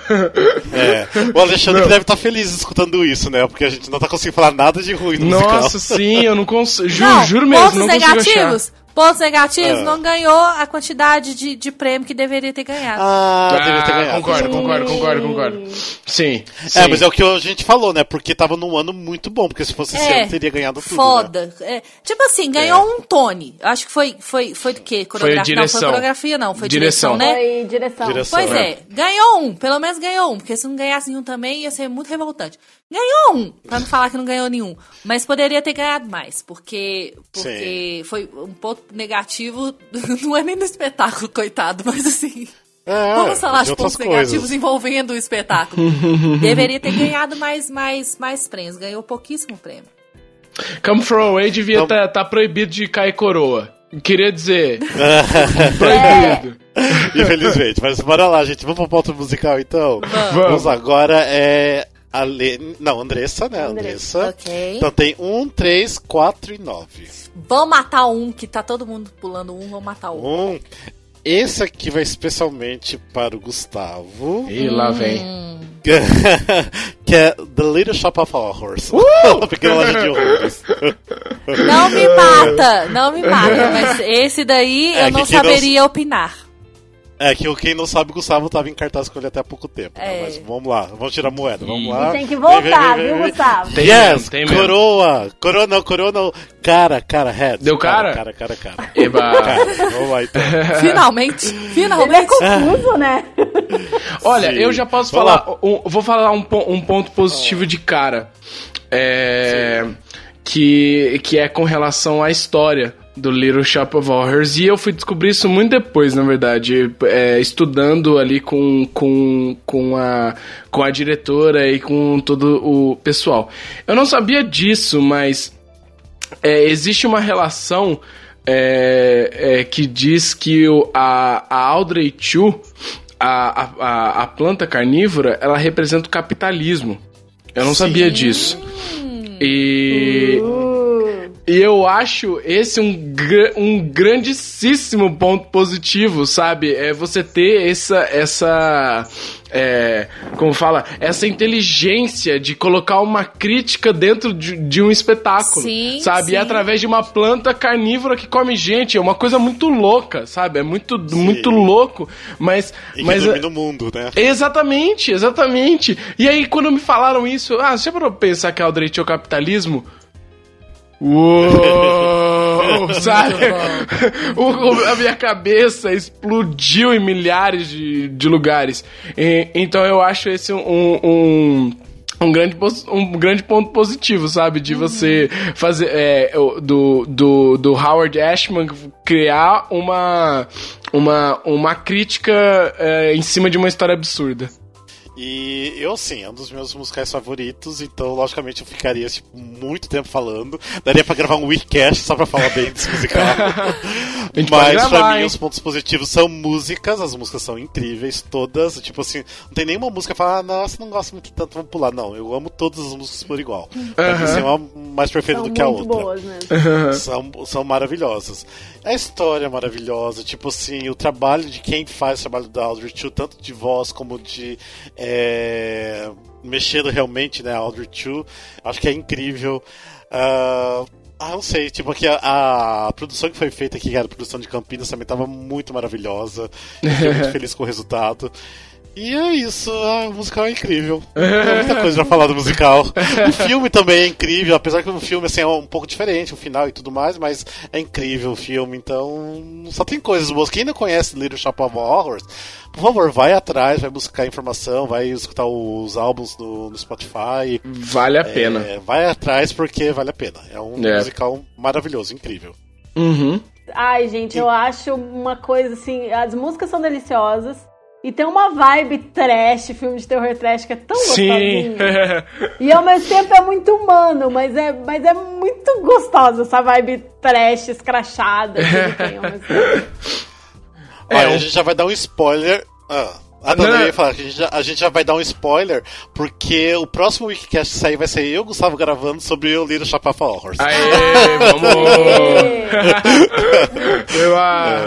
É. [LAUGHS] O Alexandre deve estar feliz escutando isso, né? Porque a gente não tá conseguindo falar nada de ruim no Nossa, musical. sim, eu não consigo. Ju, juro mesmo, pontos não consigo negativos. achar. Pontos negativos, Ah. não ganhou a quantidade de, de prêmio que deveria ter ganhado. Ah, deveria ter Ah, ganhado. concordo, concordo, concordo, concordo. Sim. É, sim. mas é o que a gente falou, né? Porque tava num ano muito bom, porque se fosse esse ano teria ganhado tudo. Né? Foda. É, tipo assim, ganhou um Tony. Acho que foi, foi, foi do quê? Coreografia? Não, direção. foi coreografia, não. Foi Direção. direção, né? Foi direção. Direção. Pois é, ganhou um, pelo menos ganhou um, porque se não ganhasse nenhum também ia ser muito revoltante. Ganhou um, pra não falar que não ganhou nenhum, mas poderia ter ganhado mais, porque porque foi um ponto negativo, [LAUGHS] não é nem no espetáculo, coitado, mas assim, É, vamos falar de pontos negativos coisas. envolvendo o espetáculo. [LAUGHS] Deveria ter ganhado mais, mais, mais prêmios, ganhou pouquíssimo prêmio. Come From Away devia estar proibido de cair coroa. Queria dizer. [LAUGHS] proibido. Infelizmente. Mas bora lá, gente. Vamos pro ponto musical, então? Vamos. agora. É... Ale... Não, Andressa, né? Andressa. Ok. Então tem um, três, quatro e nove. Vamos matar um, que tá todo mundo pulando um, vamos matar um. Um. Esse aqui vai especialmente para o Gustavo. E lá vem. [LAUGHS] Que é The Little Shop of Horrors. Uh! [LAUGHS] Pequena Loja de Horrores. Não me mata, não me mata, mas esse daí [LAUGHS] É, eu não- saberia opinar. É que o- quem não sabe, o Gustavo estava em cartaz com ele até há pouco tempo. né? É. Mas vamos lá, vamos tirar a moeda, vamos lá. Tem que Vem, voltar, vem, vem, viu, vem. Gustavo? Tem yes, tem mesmo. coroa, coroa não, coroa não, cara, cara, heads. Deu cara? Cara, cara, cara. Eba. Cara, vamos lá então. [LAUGHS] Finalmente, Ele é finalmente. confuso, né? [LAUGHS] Olha, Sim. eu já posso Vamos falar. um- vou falar um, um ponto positivo de cara. É. Que, que é com relação à história do Little Shop of Horrors. E eu fui descobrir isso muito depois, na verdade. é, estudando ali com, com, com, a, com a diretora e com todo o pessoal. Eu não sabia disso, mas é, existe uma relação é, é, que diz que o, a, a Audrey Chu, a, a, a- a planta carnívora, ela representa o capitalismo. Eu não sabia disso. E, e eu acho esse um, um grandíssimo ponto positivo, sabe? É você ter essa. essa é, como fala? Essa inteligência de colocar uma crítica dentro de, de um espetáculo. Sim, sabe? sim. E através de uma planta carnívora que come gente. É uma coisa muito louca, sabe? É muito, muito louco. Mas. E que mas domina o mundo, né? Exatamente, exatamente. E aí, quando me falaram isso, ah, você parou pensar que a Audrey tinha o capitalismo? Uou, [LAUGHS] sabe? O- a minha cabeça explodiu em milhares de, de lugares. E- então eu acho esse um. um um grande, um grande ponto positivo, sabe? De você fazer. é, do, do, do Howard Ashman criar uma, uma, uma crítica é, em cima de uma história absurda. E eu, sim, é um dos meus musicais favoritos, então, logicamente, eu ficaria tipo, muito tempo falando. Daria pra gravar um weekcast só pra falar bem desse musical. [LAUGHS] Mas, gravar, pra mim, hein? os pontos positivos são músicas, as músicas são incríveis, todas. Tipo assim, não tem nenhuma música que fala, ah, nossa, não gosto muito tanto, vamos pular. Não, eu amo todas as músicas por igual. Aham. assim, uma mais preferida São do que a muito outra. boas mesmo. São, são maravilhosas. A história é maravilhosa, tipo assim, o trabalho de quem faz o trabalho da Audrey Chu, tanto de voz como de é, mexendo realmente, né, a Audrey Chu, acho que é incrível. Ah, ah, não sei, tipo aqui a, a produção que foi feita aqui, cara, a produção de Campinas também tava muito maravilhosa. Fiquei muito [LAUGHS] feliz com o resultado. E é isso, o musical é incrível. Tem muita coisa pra falar do musical. O filme também é incrível, apesar que o filme assim, é um pouco diferente, o final e tudo mais, mas é incrível o filme, então só tem coisas boas. Quem não conhece Little Shop of Horrors, por favor, vai atrás, vai buscar informação, vai escutar os álbuns no, no Spotify. Vale a É, pena. vai atrás porque vale a pena. É um É. musical maravilhoso, incrível. Uhum. Ai, gente, eu acho uma coisa assim. As músicas são deliciosas. E tem uma vibe trash, filme de terror trash, que é tão Sim. gostosinho. [LAUGHS] E ao mesmo tempo é muito humano, mas é, mas é muito gostosa essa vibe trash, escrachada que ele tem ao mesmo tempo. Olha, um- a gente já vai dar um spoiler. Ah, ah, não, Não, eu ia falar que a gente, já, a gente já vai dar um spoiler, porque o próximo Wikicast sair vai ser eu, Gustavo, gravando sobre o Little Shop of Horrors. Aê, [LAUGHS] vamos! Eu, ah,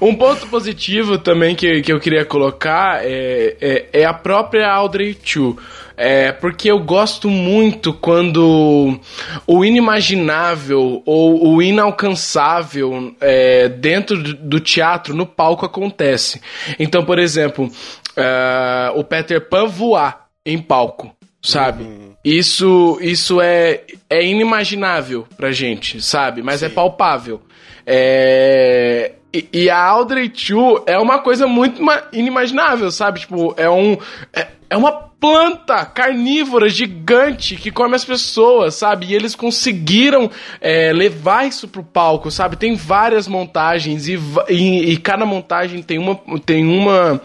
Um ponto positivo também que, que eu queria colocar é, é, é a própria Audrey Chu. É, porque eu gosto muito quando o inimaginável ou o inalcançável é, dentro do- teatro, no palco, acontece. Então, por exemplo, é, o Peter Pan voar em palco, sabe? Isso, isso é, é inimaginável pra gente, sabe? Mas é palpável. É, e, e a Audrey Chu é uma coisa muito ma- inimaginável, sabe? Tipo, é um. É, é uma planta carnívora gigante que come as pessoas, sabe? E eles conseguiram é, levar isso pro palco, sabe? Tem várias montagens e, e, e cada montagem tem uma. Tem uma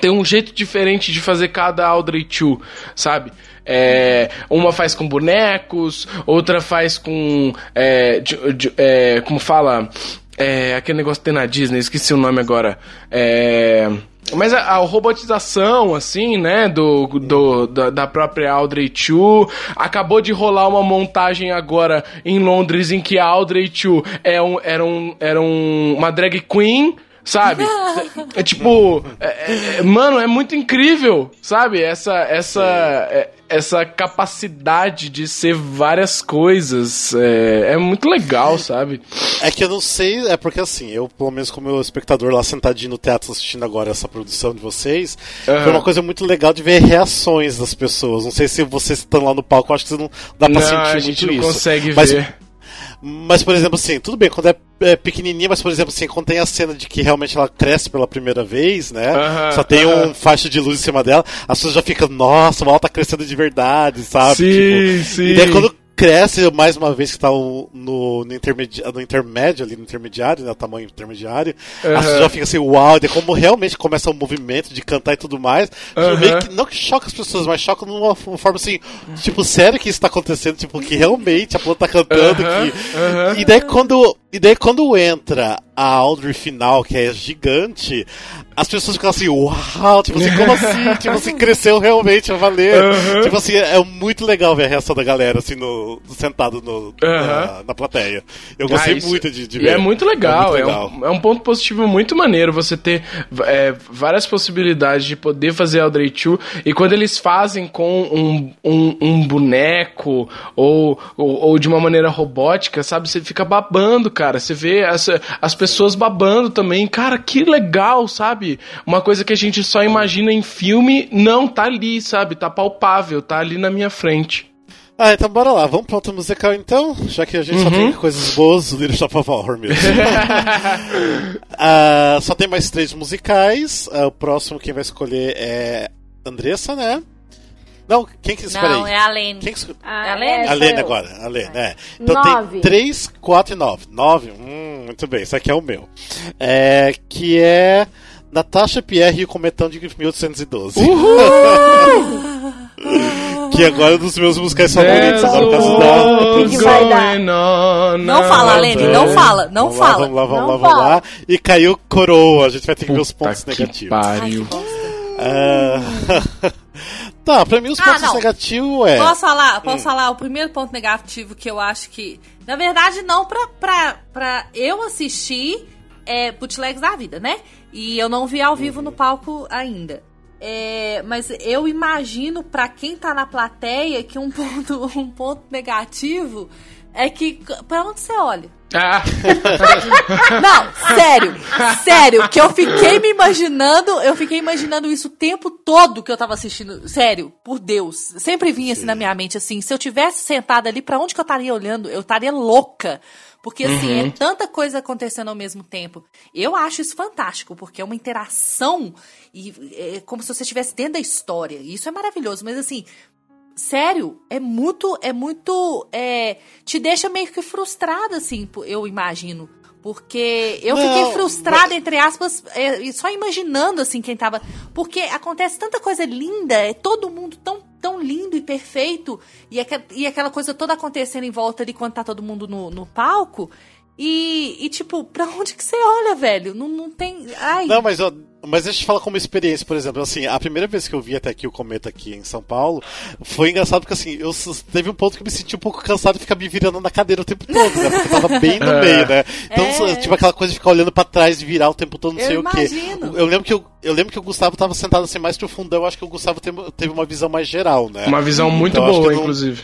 tem um jeito diferente de fazer cada Audrey Chu, sabe? É, uma faz com bonecos, outra faz com. É, de- de- é, como fala? É, aquele negócio que tem na Disney, esqueci o nome agora. É, Mas a, a robotização, assim, né, do, do, da, da própria Audrey Chu, acabou de rolar uma montagem agora em Londres em que a Audrey Chu é um, era, um, era um, uma drag queen, sabe? [LAUGHS] É tipo, é- é- mano, é muito incrível, sabe? Essa, essa, é- essa capacidade de ser várias coisas, é, é muito legal, sabe? É que eu não sei, é porque assim, eu, pelo menos como espectador lá sentadinho no teatro assistindo agora essa produção de vocês, Aham. foi uma coisa muito legal de ver reações das pessoas. Não sei se vocês estão lá no palco, acho que não dá pra Não, sentir a muito gente não isso. consegue mas, ver. Mas, por exemplo, assim, tudo bem, quando é, é pequenininha, mas, por exemplo, assim, quando tem a cena de que realmente ela cresce pela primeira vez, né? Aham, só tem aham. um faixa de luz em cima dela, as pessoas já ficam, nossa, ela tá crescendo de verdade, sabe? Sim, Tipo, sim. E daí quando cresce mais uma vez que tá o- no, no, intermedi no intermédio ali, no intermediário, né? O tamanho intermediário, Aham. as pessoas já ficam assim, uau, e daí como realmente começa o movimento de cantar e tudo mais, Aham. meio que, não que choca as pessoas, mas choca numa f- forma assim, tipo, sério que isso tá acontecendo, tipo, que realmente a planta tá cantando Aham, que... E daí quando. E daí quando entra a Audrey final, que é gigante, as pessoas ficam assim, uau, tipo assim, como assim? [LAUGHS] tipo assim, cresceu realmente a valer. Tipo assim, é muito legal ver a reação da galera, assim, no, sentado no, na, na plateia. Eu gostei Ah, isso- muito de, de e ver. é muito legal, É é, muito legal. um, é um ponto positivo muito maneiro você ter é, várias possibilidades de poder fazer Audrey 2 e quando eles fazem com um, um, um boneco ou, ou, ou de uma maneira robótica, sabe? Você fica babando, cara. Você vê as, as pessoas babando também. Cara, que legal, sabe? Uma coisa que a gente só imagina em filme, não, tá ali, sabe? Tá palpável, tá ali na minha frente. Ah, então bora lá, vamos pra outra musical então, já que a gente só Uhum. tem coisas boas, o Little Shop of Horror mesmo. [LAUGHS] Ah, só tem mais três musicais, ah, o próximo quem vai escolher é Andressa, né? Não, quem que espera Não, aí? é a Lene. Quem que esco- É a Lene? A Lene agora, a Lene, é. Então Nove. tem 3, 4 e 9. 9? Hum, muito bem, esse aqui é o meu. É, que é Natasha Pierre e o Cometão de 1812. [LAUGHS] que agora é um dos meus musicais favoritos, agora por causa da Que vai dar? Não fala, Lene, não fala, não vamos Lá, fala. vamos lá, vamos Não lá, vamos fala. lá. E caiu coroa, a gente vai ter que ver os Puta pontos que negativos. pariu. Ah, [LAUGHS] tá, pra mim os Ah, pontos não. negativos é. Posso falar? Posso falar? O primeiro ponto negativo que eu acho que. Na verdade, não pra, pra, pra eu assistir é, bootlegs da vida, né? E eu não vi ao vivo no palco ainda. É, mas eu imagino pra quem tá na plateia que um [LAUGHS] ponto, um ponto negativo é que. Pra onde você olha? Ah, Não, sério, sério, que eu fiquei me imaginando, eu fiquei imaginando isso o tempo todo que eu tava assistindo. Sério, por Deus. Sempre vinha assim na minha mente, assim, se eu tivesse sentada ali, pra onde que eu estaria olhando? Eu estaria louca. Porque, assim, Uhum. é tanta coisa acontecendo ao mesmo tempo. Eu acho isso fantástico, porque é uma interação e é como se você estivesse dentro da história. E isso é maravilhoso, mas assim, sério, é muito, é muito, é, te deixa meio que frustrada, assim, eu imagino. Porque eu Não, fiquei frustrada, entre aspas, é, só imaginando, assim, quem tava... Porque acontece tanta coisa linda, é todo mundo tão, tão lindo e perfeito, e, aque- e aquela coisa toda acontecendo em volta ali quando tá todo mundo no, no palco, e, e, tipo, pra onde que você olha, velho? Não, não tem... Ai, Não, mas, ó, mas deixa eu te falar como experiência, por exemplo, assim, a primeira vez que eu vi até aqui o Cometa aqui em São Paulo, foi engraçado porque assim, eu teve um ponto que eu me senti um pouco cansado de ficar me virando na cadeira o tempo todo, né? Porque eu tava bem no [LAUGHS] É. meio, né? Então, É. tipo aquela coisa de ficar olhando pra trás e virar o tempo todo, não Eu sei o quê. imagino. Eu lembro que eu, eu lembro que o Gustavo tava sentado assim mais pro fundão, eu acho que o Gustavo teve, teve uma visão mais geral, né? uma visão muito Então, boa, não- inclusive.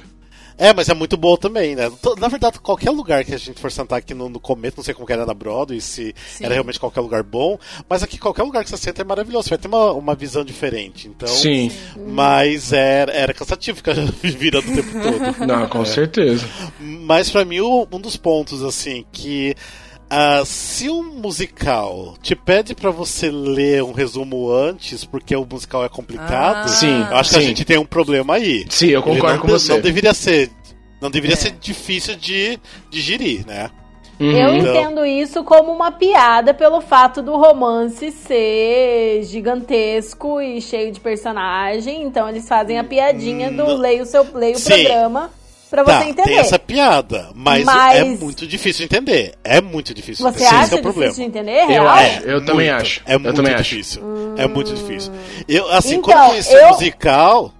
É, mas é muito boa também, né? Na verdade, qualquer lugar que a gente for sentar aqui no, no Cometa, não sei como que era na Broadway, se Sim. era realmente qualquer lugar bom, mas aqui qualquer lugar que você senta é maravilhoso, você vai ter uma, uma visão diferente. Então, Sim. Mas era, era cansativo ficar [LAUGHS] virando o tempo todo. Não, com certeza. Mas pra mim, um dos pontos, assim, que. Ah, se um musical te pede pra você ler um resumo antes, porque o musical é complicado, Ah. Sim, eu acho que a sim. gente tem um problema aí. Sim, eu concordo não com você. Não deveria ser. Não deveria É. ser difícil de digerir, né? Uhum. Eu Então- entendo isso como uma piada pelo fato do romance ser gigantesco e cheio de personagem. Então eles fazem a piadinha do Não. leia o seu leia o Sim. programa. Pra Tá, você entender. tem essa piada, mas, Mas- é muito difícil de entender. É muito difícil. Você Esse acha é o problema. difícil de entender? Eu Real? acho, eu também muito, acho. É eu muito também acho. difícil. É muito difícil. Eu, assim, Então, quando eu conheci eu- o musical.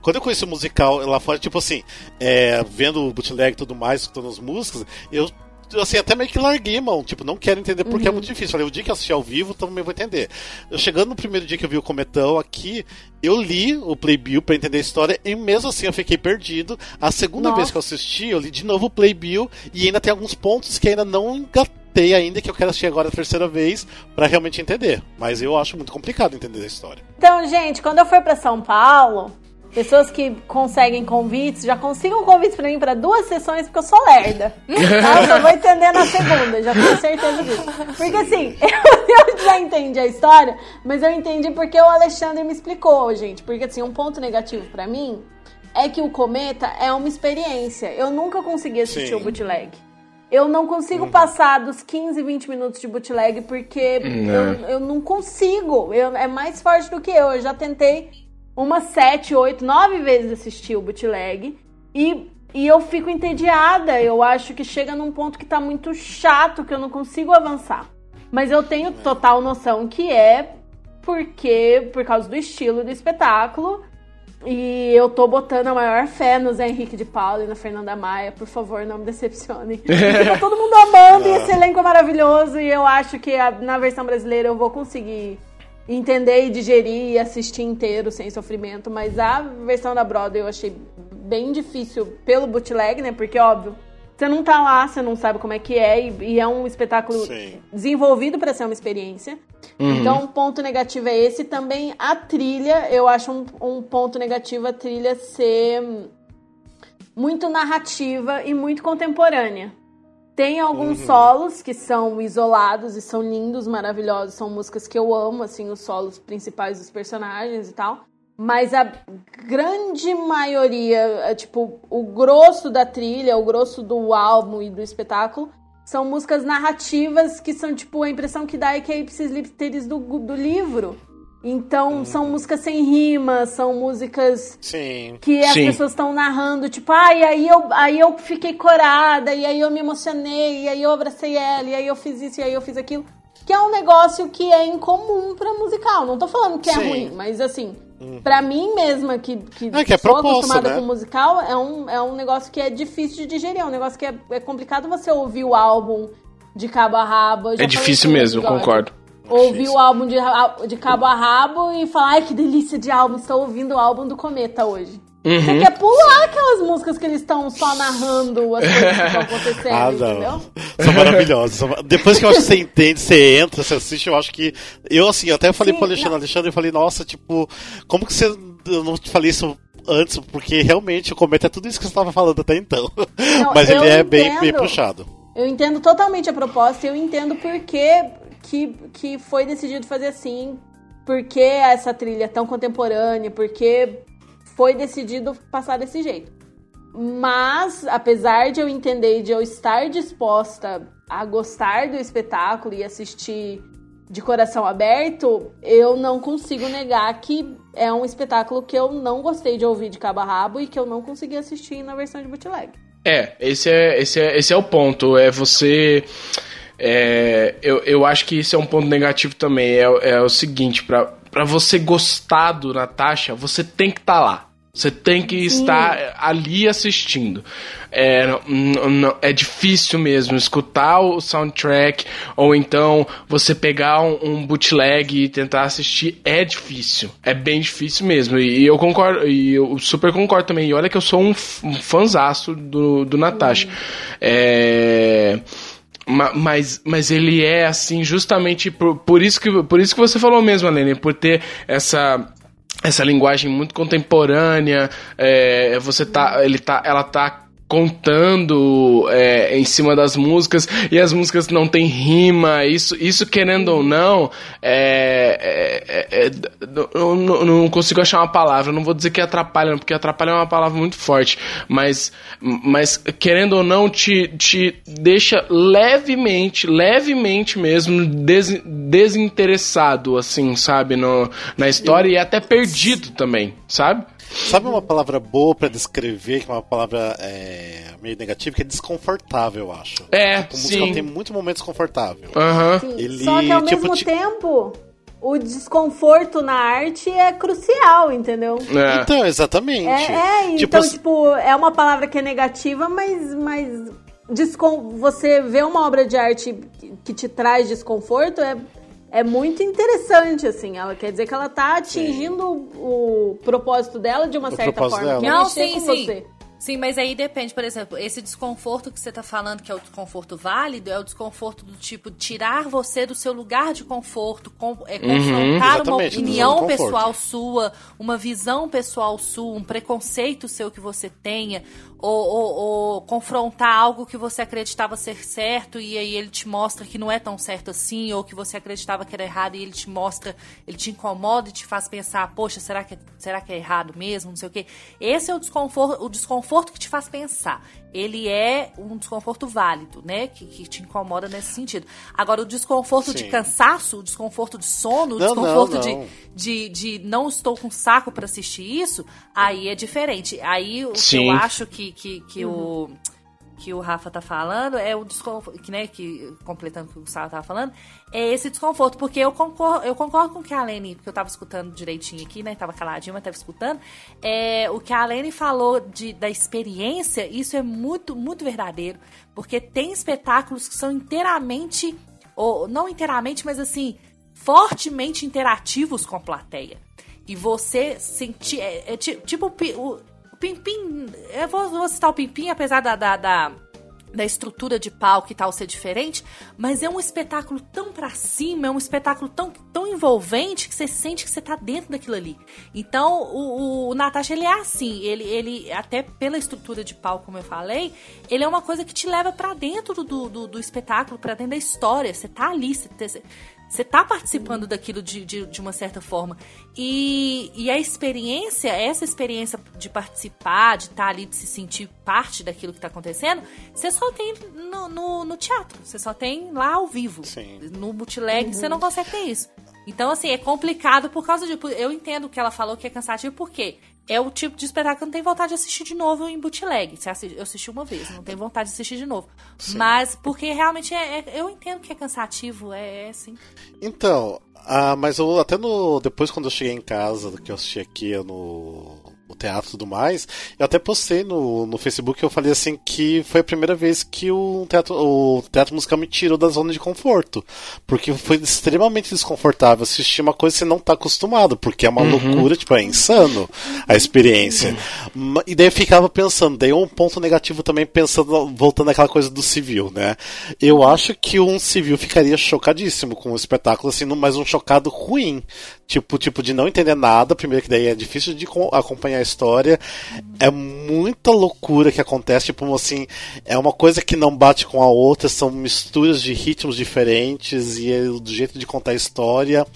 Quando eu conheci o musical lá fora, tipo assim, é, vendo o bootleg e tudo mais, escutando as músicas, eu assim, até meio que larguei, mão. Tipo, não quero entender porque é muito difícil. Falei, o dia que eu assistir ao vivo, também vou entender. Eu chegando no primeiro dia que eu vi o Cometão aqui, eu li o Playbill pra entender a história e mesmo assim eu fiquei perdido. A segunda Nossa. vez que eu assisti, eu li de novo o Playbill e ainda tem alguns pontos que ainda não engatei ainda, que eu quero assistir agora a terceira vez pra realmente entender. Mas eu acho muito complicado entender a história. Então, gente, quando eu for pra São Paulo, pessoas que conseguem convites, já consigam convites pra mim pra duas sessões, porque eu sou lerda. Tá? Eu só vou entender na segunda, já tenho certeza disso. Porque assim, [LAUGHS] eu, eu já entendi a história, mas eu entendi porque o Alexandre me explicou, gente. Porque assim, um ponto negativo pra mim é que o Cometa é uma experiência. Eu nunca consegui assistir Sim. o bootleg. Eu não consigo passar dos 15, 20 minutos de bootleg porque eu, eu não consigo. Eu, é mais forte do que eu. Eu já tentei umas 7, 8, 9 vezes assistir o bootleg e, e eu fico entediada. Eu acho que chega num ponto que tá muito chato, que eu não consigo avançar. Mas eu tenho total noção que é porque, por causa do estilo do espetáculo. E eu tô botando a maior fé no Zé Henrique de Paula e na Fernanda Maia. Por favor, não me decepcione. Porque [LAUGHS] tá todo mundo amando e esse elenco é maravilhoso. E eu acho que a- na versão brasileira eu vou conseguir entender e digerir e assistir inteiro sem sofrimento. Mas a versão da Broadway eu achei bem difícil pelo bootleg, né? Porque, óbvio, você não tá lá, você não sabe como é que é. E, e é um espetáculo Sim. desenvolvido para ser uma experiência. Então, um ponto negativo é esse. Também a trilha, eu acho um, um ponto negativo a trilha ser muito narrativa e muito contemporânea. Tem alguns solos que são isolados e são lindos, maravilhosos. São músicas que eu amo, assim, os solos principais dos personagens e tal. Mas a grande maioria, é, tipo, o grosso da trilha, o grosso do álbum e do espetáculo, são músicas narrativas que são, tipo, a impressão que dá é que é ipsis literis do, do livro. Então, são músicas sem rima, são músicas Sim. que as Sim. pessoas estão narrando, tipo, ah, e aí eu, aí eu fiquei corada, e aí eu me emocionei, e aí eu abracei ela, e aí eu fiz isso, e aí eu fiz aquilo. Que é um negócio que é incomum pra musical. Não tô falando que é Sim. ruim, mas assim, pra mim mesma, que, que, É, que é sou proposta, acostumada né? com musical, é um, é um negócio que é difícil de digerir. É um negócio que é, é complicado você ouvir o álbum de cabo a rabo. É difícil mesmo, concordo. Ouvir o álbum de, de cabo a rabo e falar, ai que delícia de álbum, estou ouvindo o álbum do Cometa hoje. Uhum. Você quer pular aquelas músicas que eles estão só narrando as coisas que estão [LAUGHS] acontecendo, Ah, entendeu? São maravilhosos. São- Depois que eu acho que você entende, você entra, você assiste, eu acho que. Eu, assim, eu até falei Sim, pro Alexandre, não. Alexandre, eu falei, nossa, tipo, como que você. Eu não te falei isso antes, porque realmente o cometa é tudo isso que você estava falando até então. Não, Mas ele é bem, bem puxado. Eu entendo totalmente a proposta e eu entendo por que, que, foi decidido fazer assim, por que essa trilha é tão contemporânea, por que foi decidido passar desse jeito. Mas, apesar de eu entender e de eu estar disposta a gostar do espetáculo e assistir de coração aberto, eu não consigo negar que é um espetáculo que eu não gostei de ouvir de cabo a rabo e que eu não consegui assistir na versão de bootleg. É, esse é, esse é, esse é o ponto. É você. É, eu, eu acho que isso é um ponto negativo também. É, é o seguinte: pra, pra você gostar do Natasha, você tem que estar lá. Você tem que estar ali assistindo. É, não- não- é difícil mesmo escutar o soundtrack ou então você pegar um, um bootleg e tentar assistir. É difícil. É bem difícil mesmo. E eu concordo, e eu super concordo também. E olha que eu sou um, um fanzaço do, do Natasha. É. Ma- Mas, mas ele é assim justamente por, por, isso que, por isso que você falou mesmo, Aline, por ter essa essa linguagem muito contemporânea, é, você tá, ele tá, ela tá contando é, em cima das músicas e as músicas não tem rima, isso, isso querendo ou não, é, é, é, eu não, não consigo achar uma palavra, não vou dizer que atrapalha, porque atrapalha é uma palavra muito forte, mas, mas querendo ou não, te, te deixa levemente, levemente mesmo des, desinteressado, assim, sabe, no, na história e até perdido também, sabe? Sabe uma palavra boa pra descrever, que é uma palavra é, meio negativa, que é desconfortável, eu acho. É, Tipo, o musical sim. tem muito momento desconfortável. Aham. Sim, Ele, Só que ao tipo, mesmo ti- tempo, o desconforto na arte é crucial, entendeu? É. Então, exatamente. É, é, Tipo, então, tipo, é uma palavra que é negativa, mas, mas descon- você vê uma obra de arte que, que te traz desconforto é, é muito interessante, assim. Ela quer dizer que ela tá atingindo o, o propósito dela de uma O certa forma. dela. que Não, sim, com sim. você. Sim, mas aí depende, por exemplo, esse desconforto que você tá falando, que é o desconforto válido, é o desconforto do tipo tirar você do seu lugar de conforto, com, é confrontar uma Exatamente, do opinião pessoal sua, uma visão pessoal sua, um preconceito seu que você tenha, ou, ou- ou confrontar algo que você acreditava ser certo e aí ele te mostra que não é tão certo assim, ou que você acreditava que era errado e ele te mostra, ele te incomoda e te faz pensar, poxa, será que é, será que é errado mesmo? Não sei o quê. Esse é o desconforto, o desconforto que te faz pensar. Ele é um desconforto válido, né? Que, que te incomoda nesse sentido. Agora, o desconforto de Sim. cansaço, o desconforto de sono, o Não, desconforto não, de, não. de, de não estou com saco pra assistir isso, aí é diferente. Aí o que Sim. eu acho que, que, que o que o Rafa tá falando é o desconforto, que, né, que completando o que o Gustavo tava falando, é esse desconforto, porque eu concordo, eu concordo com o que a Lene, porque eu tava escutando direitinho aqui, né, tava caladinho, mas tava escutando, é, o que a Lene falou de, da experiência, isso é muito, muito verdadeiro, porque tem espetáculos que são inteiramente, ou não inteiramente, mas assim, fortemente interativos com a plateia. E você sentir. É, é ti- tipo o, o Pimpim. Eu vou, vou citar o Pimpim, apesar da, da, da, da estrutura de palco e tal ser diferente, mas é um espetáculo tão pra cima, é um espetáculo tão, tão envolvente que você sente que você tá dentro daquilo ali. Então, o, o, o Natasha, ele é assim, ele, ele, até pela estrutura de palco, como eu falei, ele é uma coisa que te leva pra dentro do, do, do espetáculo, pra dentro da história. Você tá ali, você, você, você tá participando daquilo de, de, de uma certa forma. E, e a experiência, essa experiência de participar, de estar ali, de se sentir parte daquilo que tá acontecendo, você só tem no, no, no teatro. Você só tem lá ao vivo. Sim. No bootleg você não consegue ter isso. Então, assim, é complicado por causa de. Eu entendo que ela falou que é cansativo, porque é o tipo de espetáculo que eu não tenho vontade de assistir de novo em bootleg. Eu assisti uma vez, não tenho vontade de assistir de novo. Mas porque realmente é, é- eu entendo que é cansativo, é, é assim. Então, ah, mas eu até no. Depois quando eu cheguei em casa, que eu assisti aqui no teatro e tudo mais, eu até postei no, no Facebook eu falei assim que foi a primeira vez que o teatro, o teatro musical me tirou da zona de conforto. Porque foi extremamente desconfortável assistir uma coisa que você não tá acostumado, porque é uma loucura, tipo, é insano a experiência. Ma- E daí eu ficava pensando, daí um ponto negativo também pensando, voltando àquela coisa do civil, né? Eu acho que um civil ficaria chocadíssimo com o espetáculo, assim, mas um chocado ruim. Tipo, tipo, de não entender nada, primeiro que daí é difícil de co- acompanhar história. É muita loucura que acontece, tipo, assim, é uma coisa que não bate com a outra, são misturas de ritmos diferentes e é do jeito de contar a história.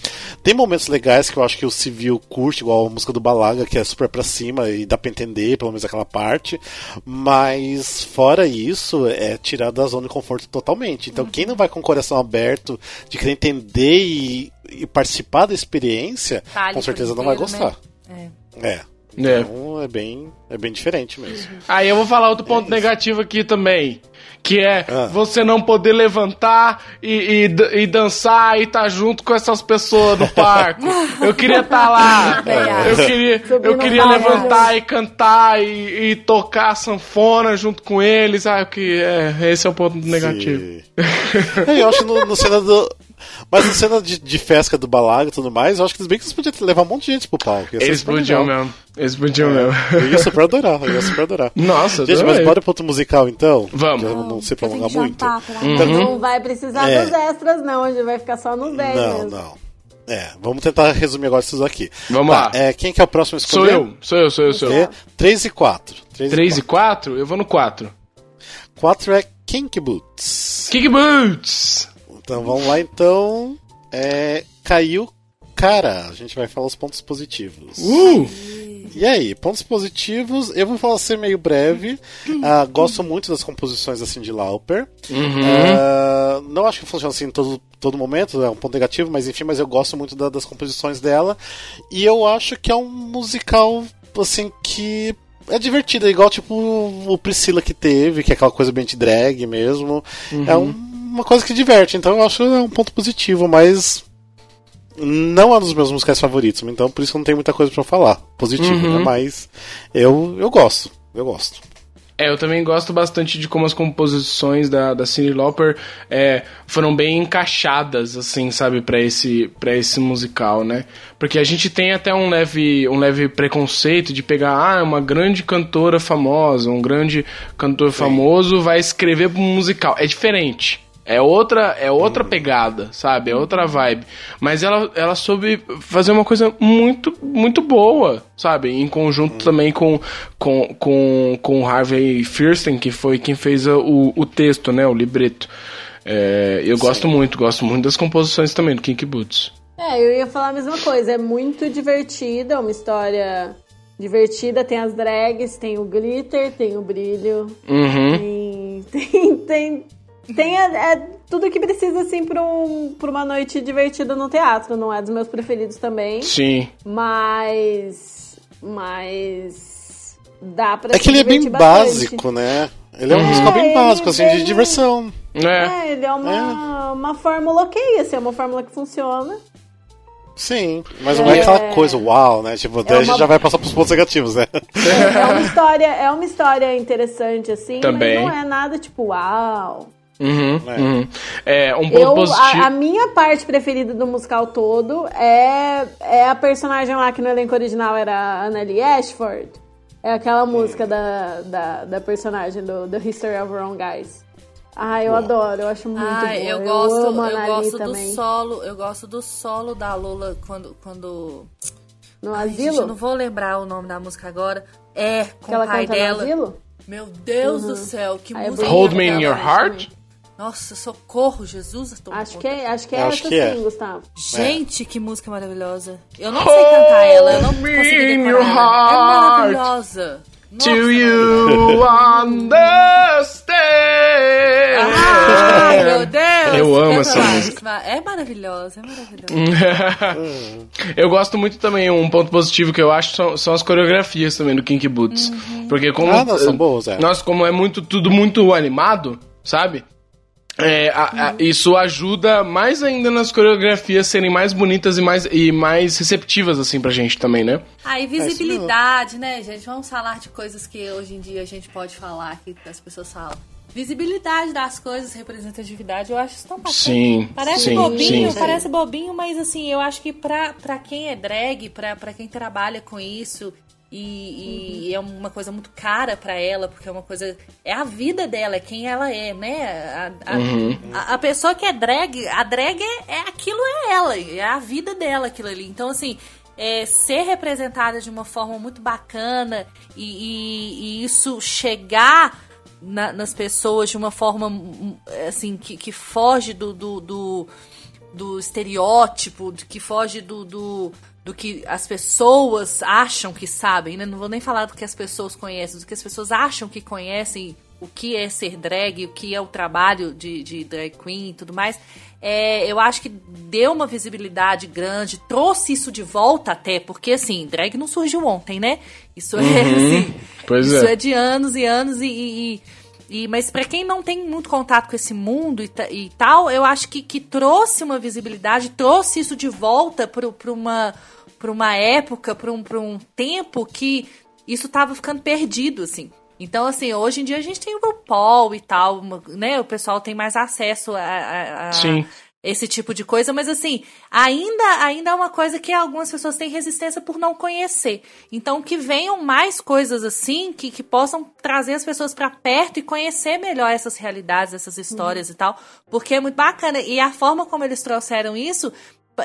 Tem momentos legais que eu acho que o civil curte, igual a música do Balaga, que é super pra cima e dá pra entender, pelo menos aquela parte. Mas fora isso, é tirar da zona de conforto totalmente. Então quem não vai com o coração aberto de querer entender e, e participar da experiência, Tá com certeza não vai inteiro, gostar. né? É. É. Então é bem, é bem diferente mesmo. [LAUGHS] Aí eu vou falar outro ponto negativo aqui também. Que é Ah. você não poder levantar e, e, e dançar e estar junto com essas pessoas no parque. [LAUGHS] Eu queria estar lá. Eu queria, eu queria levantar e cantar e, e tocar sanfona junto com eles. Ah, que é, esse é o ponto negativo. Sim. É, eu acho no, no cena do. Mas na cena de, de festa do balaga e tudo mais, eu acho que bem que eles podiam levar um monte de gente pro palco. Eles podiam mesmo. Eles podiam mesmo. Eu ia super adorar, eu ia super adorar. [LAUGHS] Nossa, Gente, mas bora pro outro musical então? Vamos. Já não se Eu tenho prolongar muito. jantar, pelo Uhum. Deus. Não vai precisar É. dos extras, não. Hoje vai ficar só nos 10 Não, mesmo. não. É, vamos tentar resumir agora isso aqui. Vamos Tá, lá. É, quem que é o próximo a Sou escolher? eu, sou eu, sou eu, sou eu. É, 3 e 4. 3 3 e 4? Eu vou no 4. 4 é Kink Boots. Kick Boots! Então vamos lá então. É, caiu cara. A gente vai falar os pontos positivos. Uh! E aí, pontos positivos, eu vou falar ser meio breve. Ah, gosto muito das composições da Cindy Lauper. Ah, não acho que funciona assim em todo, todo momento, é um ponto negativo, mas enfim, mas eu gosto muito da- das composições dela. E eu acho que é um musical assim, que é divertida, igual tipo o Priscila que teve, que é aquela coisa bem de drag mesmo. É um- uma coisa que diverte, então eu acho é um ponto positivo, mas não é um dos meus musicais favoritos, então por isso não tem muita coisa pra falar. Positivo, Uhum. né? Mas eu, eu gosto, eu gosto. É, eu também gosto bastante de como as composições da, da Cyndi Lauper é, foram bem encaixadas, assim, sabe, pra esse, pra esse musical, né? Porque a gente tem até um leve, um leve preconceito de pegar, ah, uma grande cantora famosa, um grande cantor famoso vai escrever um musical. É diferente. É outra, é outra pegada, sabe? É outra vibe. Mas ela, ela soube fazer uma coisa muito, muito boa, sabe? Em conjunto também com, com, com, com o Harvey Fierstein, que foi quem fez o, o texto, né? O libreto. É, eu gosto muito, gosto muito das composições também do Kinky Boots. É, eu ia falar a mesma coisa. É muito divertida, é uma história divertida. Tem as drags, tem o glitter, tem o brilho. Uhum. Tem, [LAUGHS] tem, tem, tem é, é tudo que precisa, assim, pra, um, pra uma noite divertida no teatro. Não é dos meus preferidos também. Sim. Mas. Mas. Dá pra É se que ele é bem bastante. básico, né? Ele é um Uhum. musical bem É, básico, ele- assim, de ele- diversão. É. É, ele é uma, uma fórmula ok, assim, é uma fórmula que funciona. Sim, mas não é aquela coisa, uau, né? Tipo, daí a gente uma- já vai passar pros pontos negativos, né? É uma história, é uma história interessante, assim, Também. mas não é nada tipo, uau. Uhum, É. uhum. É, um ponto Eu, positivo. a, a minha parte preferida do musical todo é, é a personagem lá que no elenco original era a Annalie Ashford. É aquela música da, da, da personagem do The History of Wrong Guys. Ah, eu adoro, eu acho muito Ai, boa. eu gosto, amo a eu gosto do também. solo, eu gosto do solo da Lola quando quando No Ai, gente, asilo? eu não vou lembrar o nome da música agora. É, com que ela o pai canta dela. no asilo? Meu Deus Uhum. do céu, que Ah, é música. Hold Me in Your gente? Heart? Nossa, socorro, Jesus. Acho conta. que é, acho que é Eu essa acho que é. sim, Gustavo. Gente, que música maravilhosa. Eu não sei cantar ela, eu não in decorar your ela. É heart. maravilhosa. Nossa, To you understand. Ai, meu Deus. Eu amo essa música. É maravilhosa, é maravilhosa. [LAUGHS] eu gosto muito também, um ponto positivo que eu acho são, são as coreografias também do Kinky Boots. Porque como. Ah, não, são boas, é. Nossa, como é muito, tudo muito animado, sabe? É, a- a- isso ajuda mais ainda nas coreografias serem mais bonitas e mais, e mais receptivas, assim, pra gente também, né? Ah, e visibilidade, né, gente? Vamos falar de coisas que hoje em dia a gente pode falar, que as pessoas falam. Visibilidade das coisas, representatividade, eu acho isso tão bacana. Sim, Parece sim, bobinho, sim. parece bobinho, mas assim, eu acho que pra, pra quem é drag, pra, pra quem trabalha com isso, e, e é uma coisa muito cara pra ela, porque é uma coisa. É a vida dela, é quem ela é, né? A, a, Uhum. a- a pessoa que é drag, a drag é, é aquilo é ela, é a vida dela aquilo ali. Então, assim, é, ser representada de uma forma muito bacana e, e- e isso chegar na- nas pessoas de uma forma assim que, que foge do, do, do, do estereótipo, que foge do, do, do que as pessoas acham que sabem, né? Não vou nem falar do que as pessoas conhecem, do que as pessoas acham que conhecem o que é ser drag, o que é o trabalho de, de drag queen e tudo mais. É, eu acho que deu uma visibilidade grande, trouxe isso de volta até, porque assim, drag não surgiu ontem, né? Isso é Uhum. assim. Isso é. é de anos e anos e. e- e- e- mas pra quem não tem muito contato com esse mundo e, e tal, eu acho que, que trouxe uma visibilidade, trouxe isso de volta pra uma, pra uma época, pra um, pra um tempo que isso tava ficando perdido, assim. Então, assim, hoje em dia a gente tem o RuPaul e tal, né? O pessoal tem mais acesso a, a- a- Sim. Esse tipo de coisa, mas assim, ainda, ainda é uma coisa que algumas pessoas têm resistência por não conhecer. Então, que venham mais coisas assim, que, que possam trazer as pessoas pra perto e conhecer melhor essas realidades, essas histórias e tal, porque é muito bacana. E a forma como eles trouxeram isso,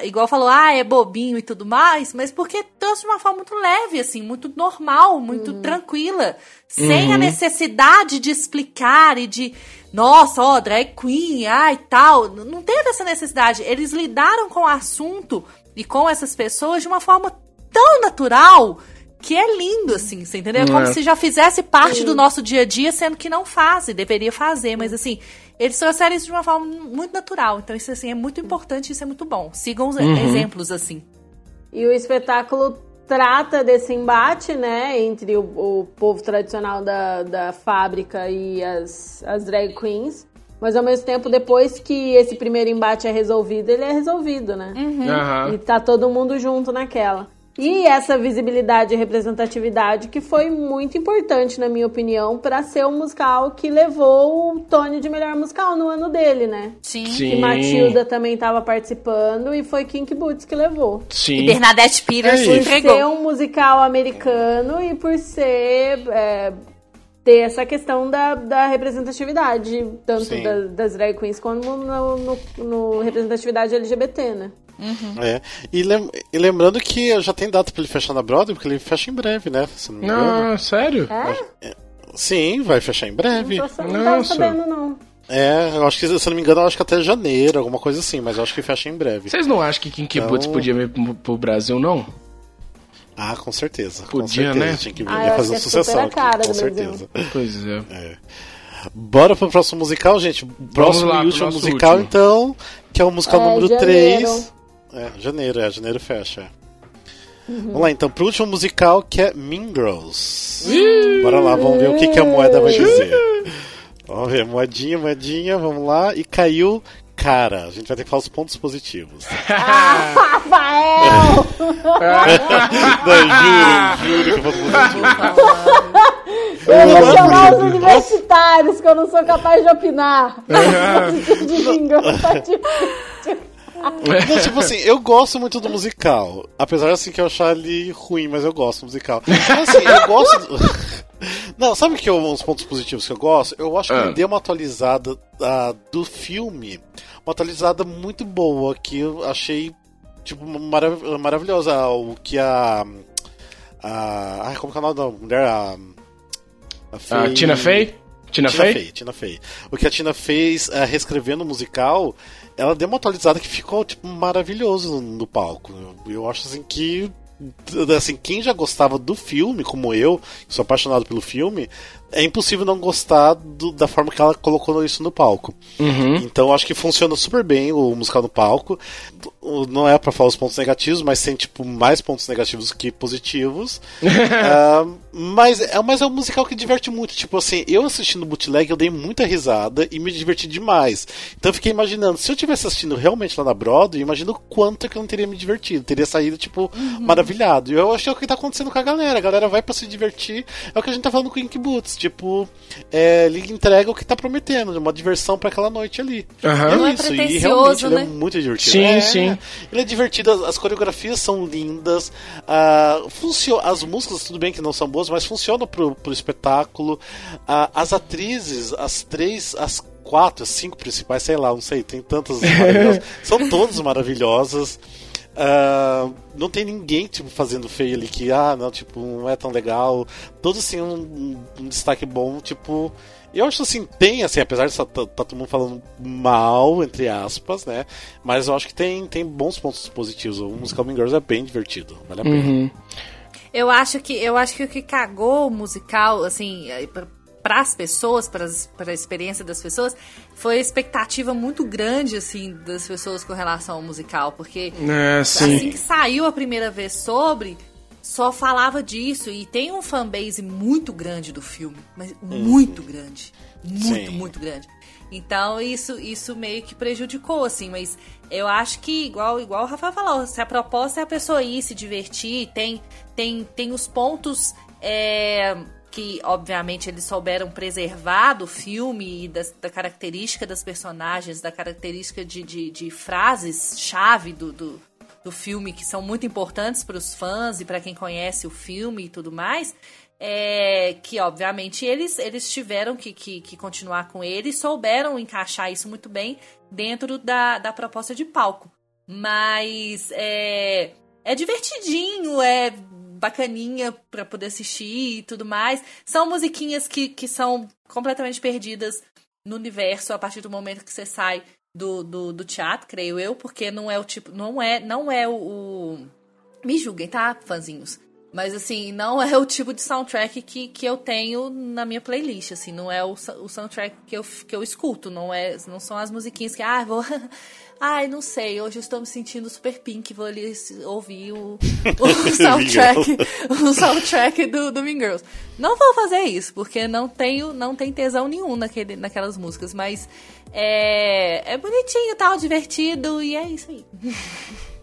igual falou, ah, é bobinho e tudo mais, mas porque trouxe de uma forma muito leve, assim, muito normal, muito tranquila, sem a Uhum. necessidade de explicar e de, nossa, ó, drag queen, ai, tal. Não teve essa necessidade. Eles lidaram com o assunto e com essas pessoas de uma forma tão natural que é lindo, assim, você entendeu? É como É. se já fizesse parte do nosso dia a dia, sendo que não faz, e deveria fazer, mas assim, eles trouxeram isso de uma forma muito natural. Então, isso assim é muito importante, isso é muito bom. Sigam os Uhum. exemplos assim. E o espetáculo trata desse embate, né, entre o, o povo tradicional da, da fábrica e as, as drag queens. Mas ao mesmo tempo, depois que esse primeiro embate é resolvido, ele é resolvido, né? Aham. E tá todo mundo junto naquela. E essa visibilidade e representatividade que foi muito importante, na minha opinião, pra ser o musical que levou o Tony de melhor musical no ano dele, né? Sim. Sim. Que Matilda também tava participando e foi Kink Boots que levou. E Sim. Bernadette Peters É Por isso. entregou. ser um musical americano e por ser. é, ter essa questão da, da representatividade, tanto da- das drag queens como no, no- no representatividade LGBT, né? É. E, lem- e lembrando que já tem data pra ele fechar na Broadway, porque ele fecha em breve, né? Se não me engano. Não, sério? É? Sim, vai fechar em breve. Não, tô, não tava sabendo, não. É, eu acho que, se eu não me engano, eu acho que até janeiro, alguma coisa assim, mas eu acho que fecha em breve. Vocês não acham que Kinky Então- Boots podia vir pro, pro Brasil, não? Ah, com certeza. com Podia, certeza. né? Tinha que vir Ah, ia fazer é super sucessão aqui, cara com certeza. Pois é. Bora pro próximo musical, gente. Próximo lá e último musical, último. então, que é o musical É, número janeiro. 3. É, janeiro, é, janeiro fecha. Vamos lá, então, pro último musical, que é Mean Girls. Bora lá, vamos ver o que, que a moeda vai dizer. Vamos ver, moedinha, moedinha, vamos lá. E caiu cara. A gente vai ter que falar os pontos positivos. [LAUGHS] Rafael! Não, juro, juro que eu vou positivo. Eu vou chamar os universitários, que eu não sou capaz de opinar. [LAUGHS] de vingança, tá difícil. Não, tipo assim, eu gosto muito do musical. Apesar assim que eu achar ele ruim, mas eu gosto do musical. Mas, assim, eu gosto. do- [LAUGHS] Não, sabe que eu, uns pontos positivos que eu gosto? Eu acho que Ah. ele deu uma atualizada ah, do filme. Uma atualizada muito boa, que eu achei, tipo, marav maravilhosa. Ah, O que a. a ai, como que é o nome da mulher? A, a Ah, Tina Fey? Tina, Tina Fey? Fey, Tina Fey. O que a Tina fez eh, reescrevendo o musical, ela deu uma atualizada que ficou tipo maravilhoso no, no palco. Eu, eu acho assim que assim, quem já gostava do filme, como eu, que sou apaixonado pelo filme, é impossível não gostar do- da forma que ela colocou isso no palco. Uhum. Então acho que funciona super bem o musical no palco. Não é pra falar os pontos negativos, mas tem tipo mais pontos negativos que positivos. [LAUGHS] Ah, mas, é, mas é um musical que diverte muito. Tipo assim, eu assistindo bootleg eu dei muita risada e me diverti demais. Então eu fiquei imaginando, se eu tivesse assistindo realmente lá na Broadway, imagino o quanto que eu não teria me divertido. Teria saído, tipo, maravilhado. E eu acho que é o que tá acontecendo com a galera. A galera vai pra se divertir. É o que a gente tá falando com o Ink Boots. Tipo, é, ele entrega o que tá prometendo, uma diversão pra aquela noite ali. Não é isso, e realmente ele é né? muito divertido. Sim, É, sim. Ele é divertido, as, as coreografias são lindas, ah, funciona, as músicas, tudo bem que não são boas, mas funcionam pro, pro espetáculo. As atrizes, as três, as quatro, as cinco principais, sei lá, não sei, tem tantas maravilhosas. [LAUGHS] são todas maravilhosas. Ah, não tem ninguém tipo, fazendo feio ali que, ah, não, tipo, não é tão legal. Todos têm um, um destaque bom, tipo. Eu acho assim, tem, assim, apesar de tá, tá todo mundo falando mal, entre aspas, né? Mas eu acho que tem, tem bons pontos positivos. O musical Mean Girls é bem divertido, vale a pena. Uhum. Eu acho que eu acho que o que cagou o musical, assim, para as pessoas, para a experiência das pessoas, foi a expectativa muito grande, assim, das pessoas com relação ao musical, porque É, assim sim. que saiu a primeira vez sobre, só falava disso e tem um fanbase muito grande do filme, mas muito grande, muito, Sim. muito grande. Então isso isso meio que prejudicou assim, mas eu acho que igual igual o Rafael falou, se a proposta é a pessoa ir se divertir, tem tem tem os pontos é, que obviamente eles souberam preservar do filme e das- da característica das personagens, da característica de, de, de frases chave do, do, do filme que são muito importantes para os fãs e para quem conhece o filme e tudo mais. É, que obviamente eles, eles tiveram que, que, que continuar com ele e souberam encaixar isso muito bem dentro da, da proposta de palco. Mas é, é divertidinho, é bacaninha pra poder assistir e tudo mais. São musiquinhas que, que são completamente perdidas no universo a partir do momento que você sai do, do, do teatro, creio eu, porque não é o tipo. Não é, não é o, o- Me julguem, tá, fãzinhos? Mas assim, não é o tipo de soundtrack que, que eu tenho na minha playlist, assim, não é o, o soundtrack que eu, que eu escuto, não é, não são as musiquinhas que, ah, vou [LAUGHS] Ai, não sei, hoje eu estou me sentindo super pink, vou ali ouvir o, [LAUGHS] o soundtrack, o soundtrack do, do Mean Girls. Não vou fazer isso, porque não tenho, não tem tesão nenhum naquele, naquelas músicas, mas é, é bonitinho, tal, divertido, e é isso aí. [LAUGHS]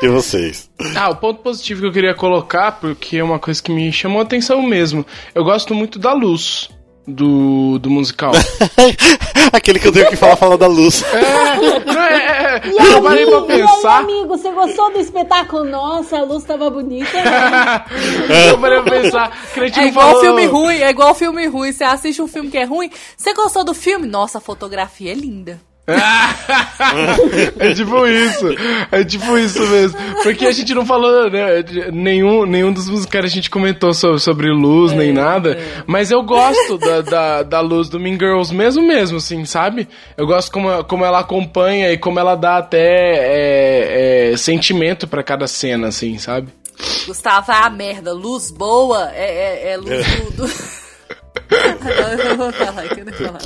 e vocês? Ah, o ponto positivo que eu queria colocar, porque é uma coisa que me chamou a atenção mesmo. Eu gosto muito da luz do, do musical. [LAUGHS] Aquele que eu tenho que falar, fala da luz. Não, é, é, E eu aí, parei pra e aí, pensar. amigo, você gostou do espetáculo? Nossa, a luz tava bonita. né? [LAUGHS] eu parei pra pensar. que a gente É não igual falou- filme ruim, é igual filme ruim. Você assiste um filme que é ruim, você gostou do filme? Nossa, a fotografia é linda. [LAUGHS] é tipo isso. É tipo isso mesmo. Porque a gente não falou, né? Nenhum, nenhum dos musicais a gente comentou sobre, sobre luz, nem nada. Mas eu gosto da, da, da luz do Mean Girls mesmo, mesmo, assim, sabe? Eu gosto como, como ela acompanha e como ela dá até é, é, sentimento pra cada cena, assim, sabe? Gustavo, ah, merda, luz boa é, é, é luz do. [LAUGHS] Não, eu não vou falar, eu não vou falar.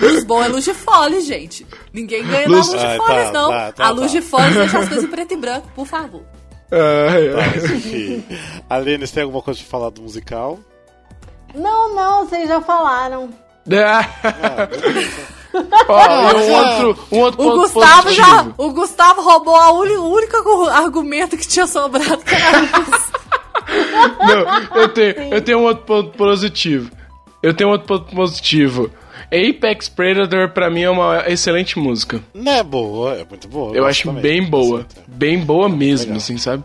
Luz boa é luz de fole, gente. Ninguém ganha Luz- na luz de Ah, foles, tá, não. tá, tá, a luz tá. de foles deixa as coisas em preto e branco, por favor. Enfim. Alene, você tem alguma coisa pra falar do musical? Não, não, vocês já falaram. Ó, e um outro, um outro O ponto Gustavo positivo. já. O Gustavo roubou o único argu- argumento que tinha sobrado. Não, eu tenho, eu tenho um outro ponto positivo. Eu tenho um outro ponto positivo. Apex Predator, pra mim, é uma excelente música. Não é boa, é muito boa. Eu gosto acho também. bem boa. Bem boa mesmo, Legal. assim, sabe?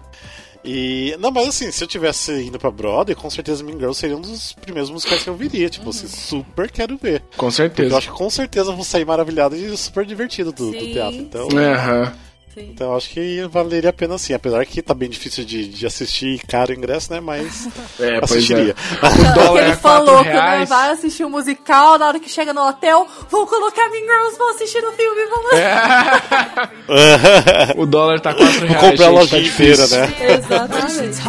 E, não, mas assim, se eu tivesse indo pra Broadway, com certeza Mean Girls seria um dos primeiros musicais que eu viria. Tipo, assim, super quero ver. Com Porque certeza. eu acho que com certeza eu vou sair maravilhado e super divertido do, do teatro. Então, Aham. Então eu acho que valeria a pena sim. Apesar que tá bem difícil de, de assistir caro o ingresso, né? Mas [LAUGHS] É, pois assistiria. [LAUGHS] O dólar Ele é falou 4 que né, vai assistir o musical, na hora que chega no hotel, vou colocar Mean Girls, vou assistir o filme, vamos [LAUGHS] O dólar tá 4 reais, Vou comprar a tá inteira, difícil. né? Exatamente.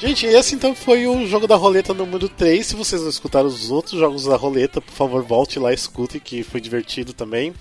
Gente, esse então foi o jogo da roleta número 3. Se vocês não escutaram os outros jogos da roleta, por favor, volte lá e escute, que foi divertido também.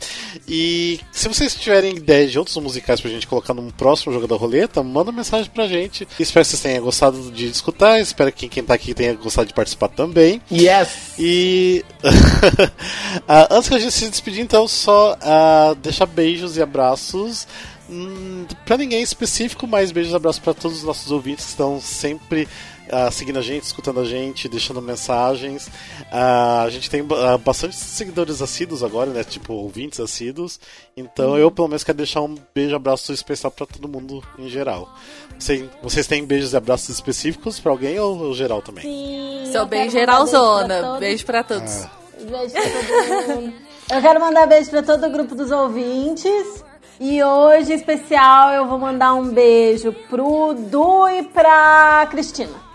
E se vocês tiverem ideias de outros musicais pra gente colocar num próximo jogo da roleta, manda mensagem pra gente. Espero que vocês tenham gostado de escutar. Espero que quem tá aqui tenha gostado de participar também. Yes! E [LAUGHS] ah, antes que a gente se despedir, então, só ah, deixar beijos e abraços. Hum, pra ninguém específico, mas beijos e abraços pra todos os nossos ouvintes que estão sempre ah, seguindo a gente, escutando a gente, deixando mensagens. Ah, a gente tem ah, bastante seguidores assíduos agora, né? Tipo, ouvintes assíduos. Então eu, pelo menos, quero deixar um beijo e abraço especial pra todo mundo em geral. Você- vocês têm beijos e abraços específicos pra alguém ou, ou geral também? Sim, Sou bem geralzona. beijo Beijo pra todos. Beijo pra todo mundo. [LAUGHS] Eu quero mandar beijo pra todo o grupo dos ouvintes. E hoje, em especial, eu vou mandar um beijo pro Du e pra Cristina.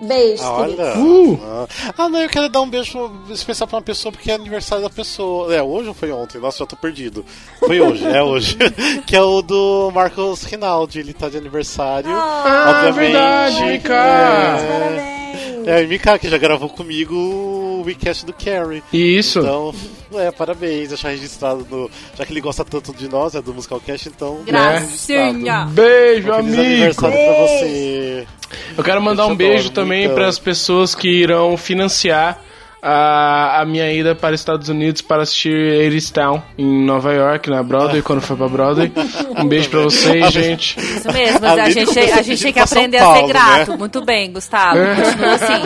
Beijo, Ah, olha. Uh! Ah. Ah, não, eu quero dar um beijo especial pra uma pessoa porque é aniversário da pessoa. É, hoje ou foi ontem? Nossa, já tô perdido. Foi hoje, é hoje. [LAUGHS] que é o do Marcos Rinaldi. Ele tá de aniversário. Ah, obviamente. verdade, Mika! É, Parabéns. é, e Mika, que já gravou comigo o WeCast do Carrie. Isso. Então, é, parabéns, deixar registrado no. Já que ele gosta tanto de nós, é do Musicalcast, então. Gracinha. Beijo, Um amigo! aniversário pra você. Eu quero mandar Eu um beijo também então. para as pessoas que irão financiar a, a minha ida para os Estados Unidos para assistir Town em Nova York, na Broadway, quando for pra Broadway. Um beijo pra vocês, gente. Isso mesmo, a Além gente, a gente tem que aprender a Paulo, ser grato. né? Muito bem, Gustavo. Continua assim.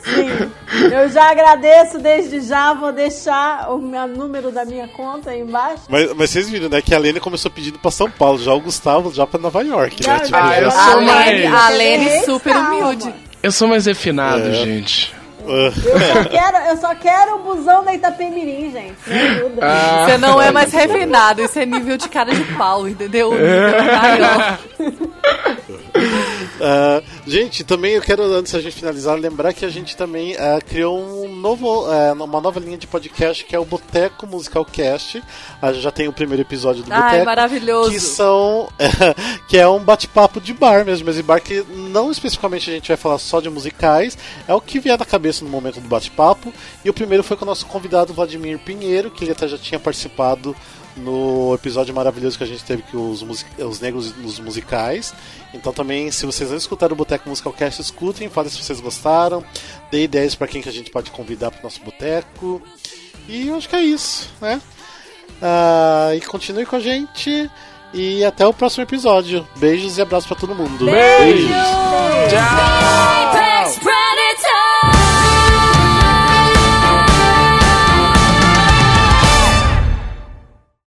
Sim. Eu já agradeço desde já. Vou deixar o meu número da minha conta aí embaixo. Mas, mas vocês viram, né, que a Lene começou pedindo pra São Paulo, já o Gustavo já pra Nova York, né? Tipo, Ah, eu já- A sou Lene, mais. a Lene super Calma. humilde. Eu sou mais refinado, É. gente. Eu só quero, eu só quero o busão da Itapemirim, gente. Me ajuda. Ah, Você não é mais refinado, isso é nível de cara de pau, entendeu? [LAUGHS] Ah, gente, também eu quero, antes da gente finalizar, lembrar que a gente também ah, criou um novo, ah, uma nova linha de podcast que é o Boteco Musical Cast. A gente já tem o primeiro episódio do Ai, Boteco. maravilhoso. Que são. [LAUGHS] que é um bate-papo de bar mesmo, mas de bar que não especificamente a gente vai falar só de musicais, é o que vier na cabeça no momento do bate-papo. E o primeiro foi com o nosso convidado Vladimir Pinheiro, que ele até já tinha participado no episódio maravilhoso que a gente teve que os, os negros nos musicais. Então também, se vocês não escutaram o Boteco Musical Cast, escutem, falem se vocês gostaram, dê ideias para quem que a gente pode convidar para o nosso boteco. E eu acho que é isso, né? Ah, e continue com a gente. E até o próximo episódio. Beijos e abraços para todo mundo. Beijo! Tchau!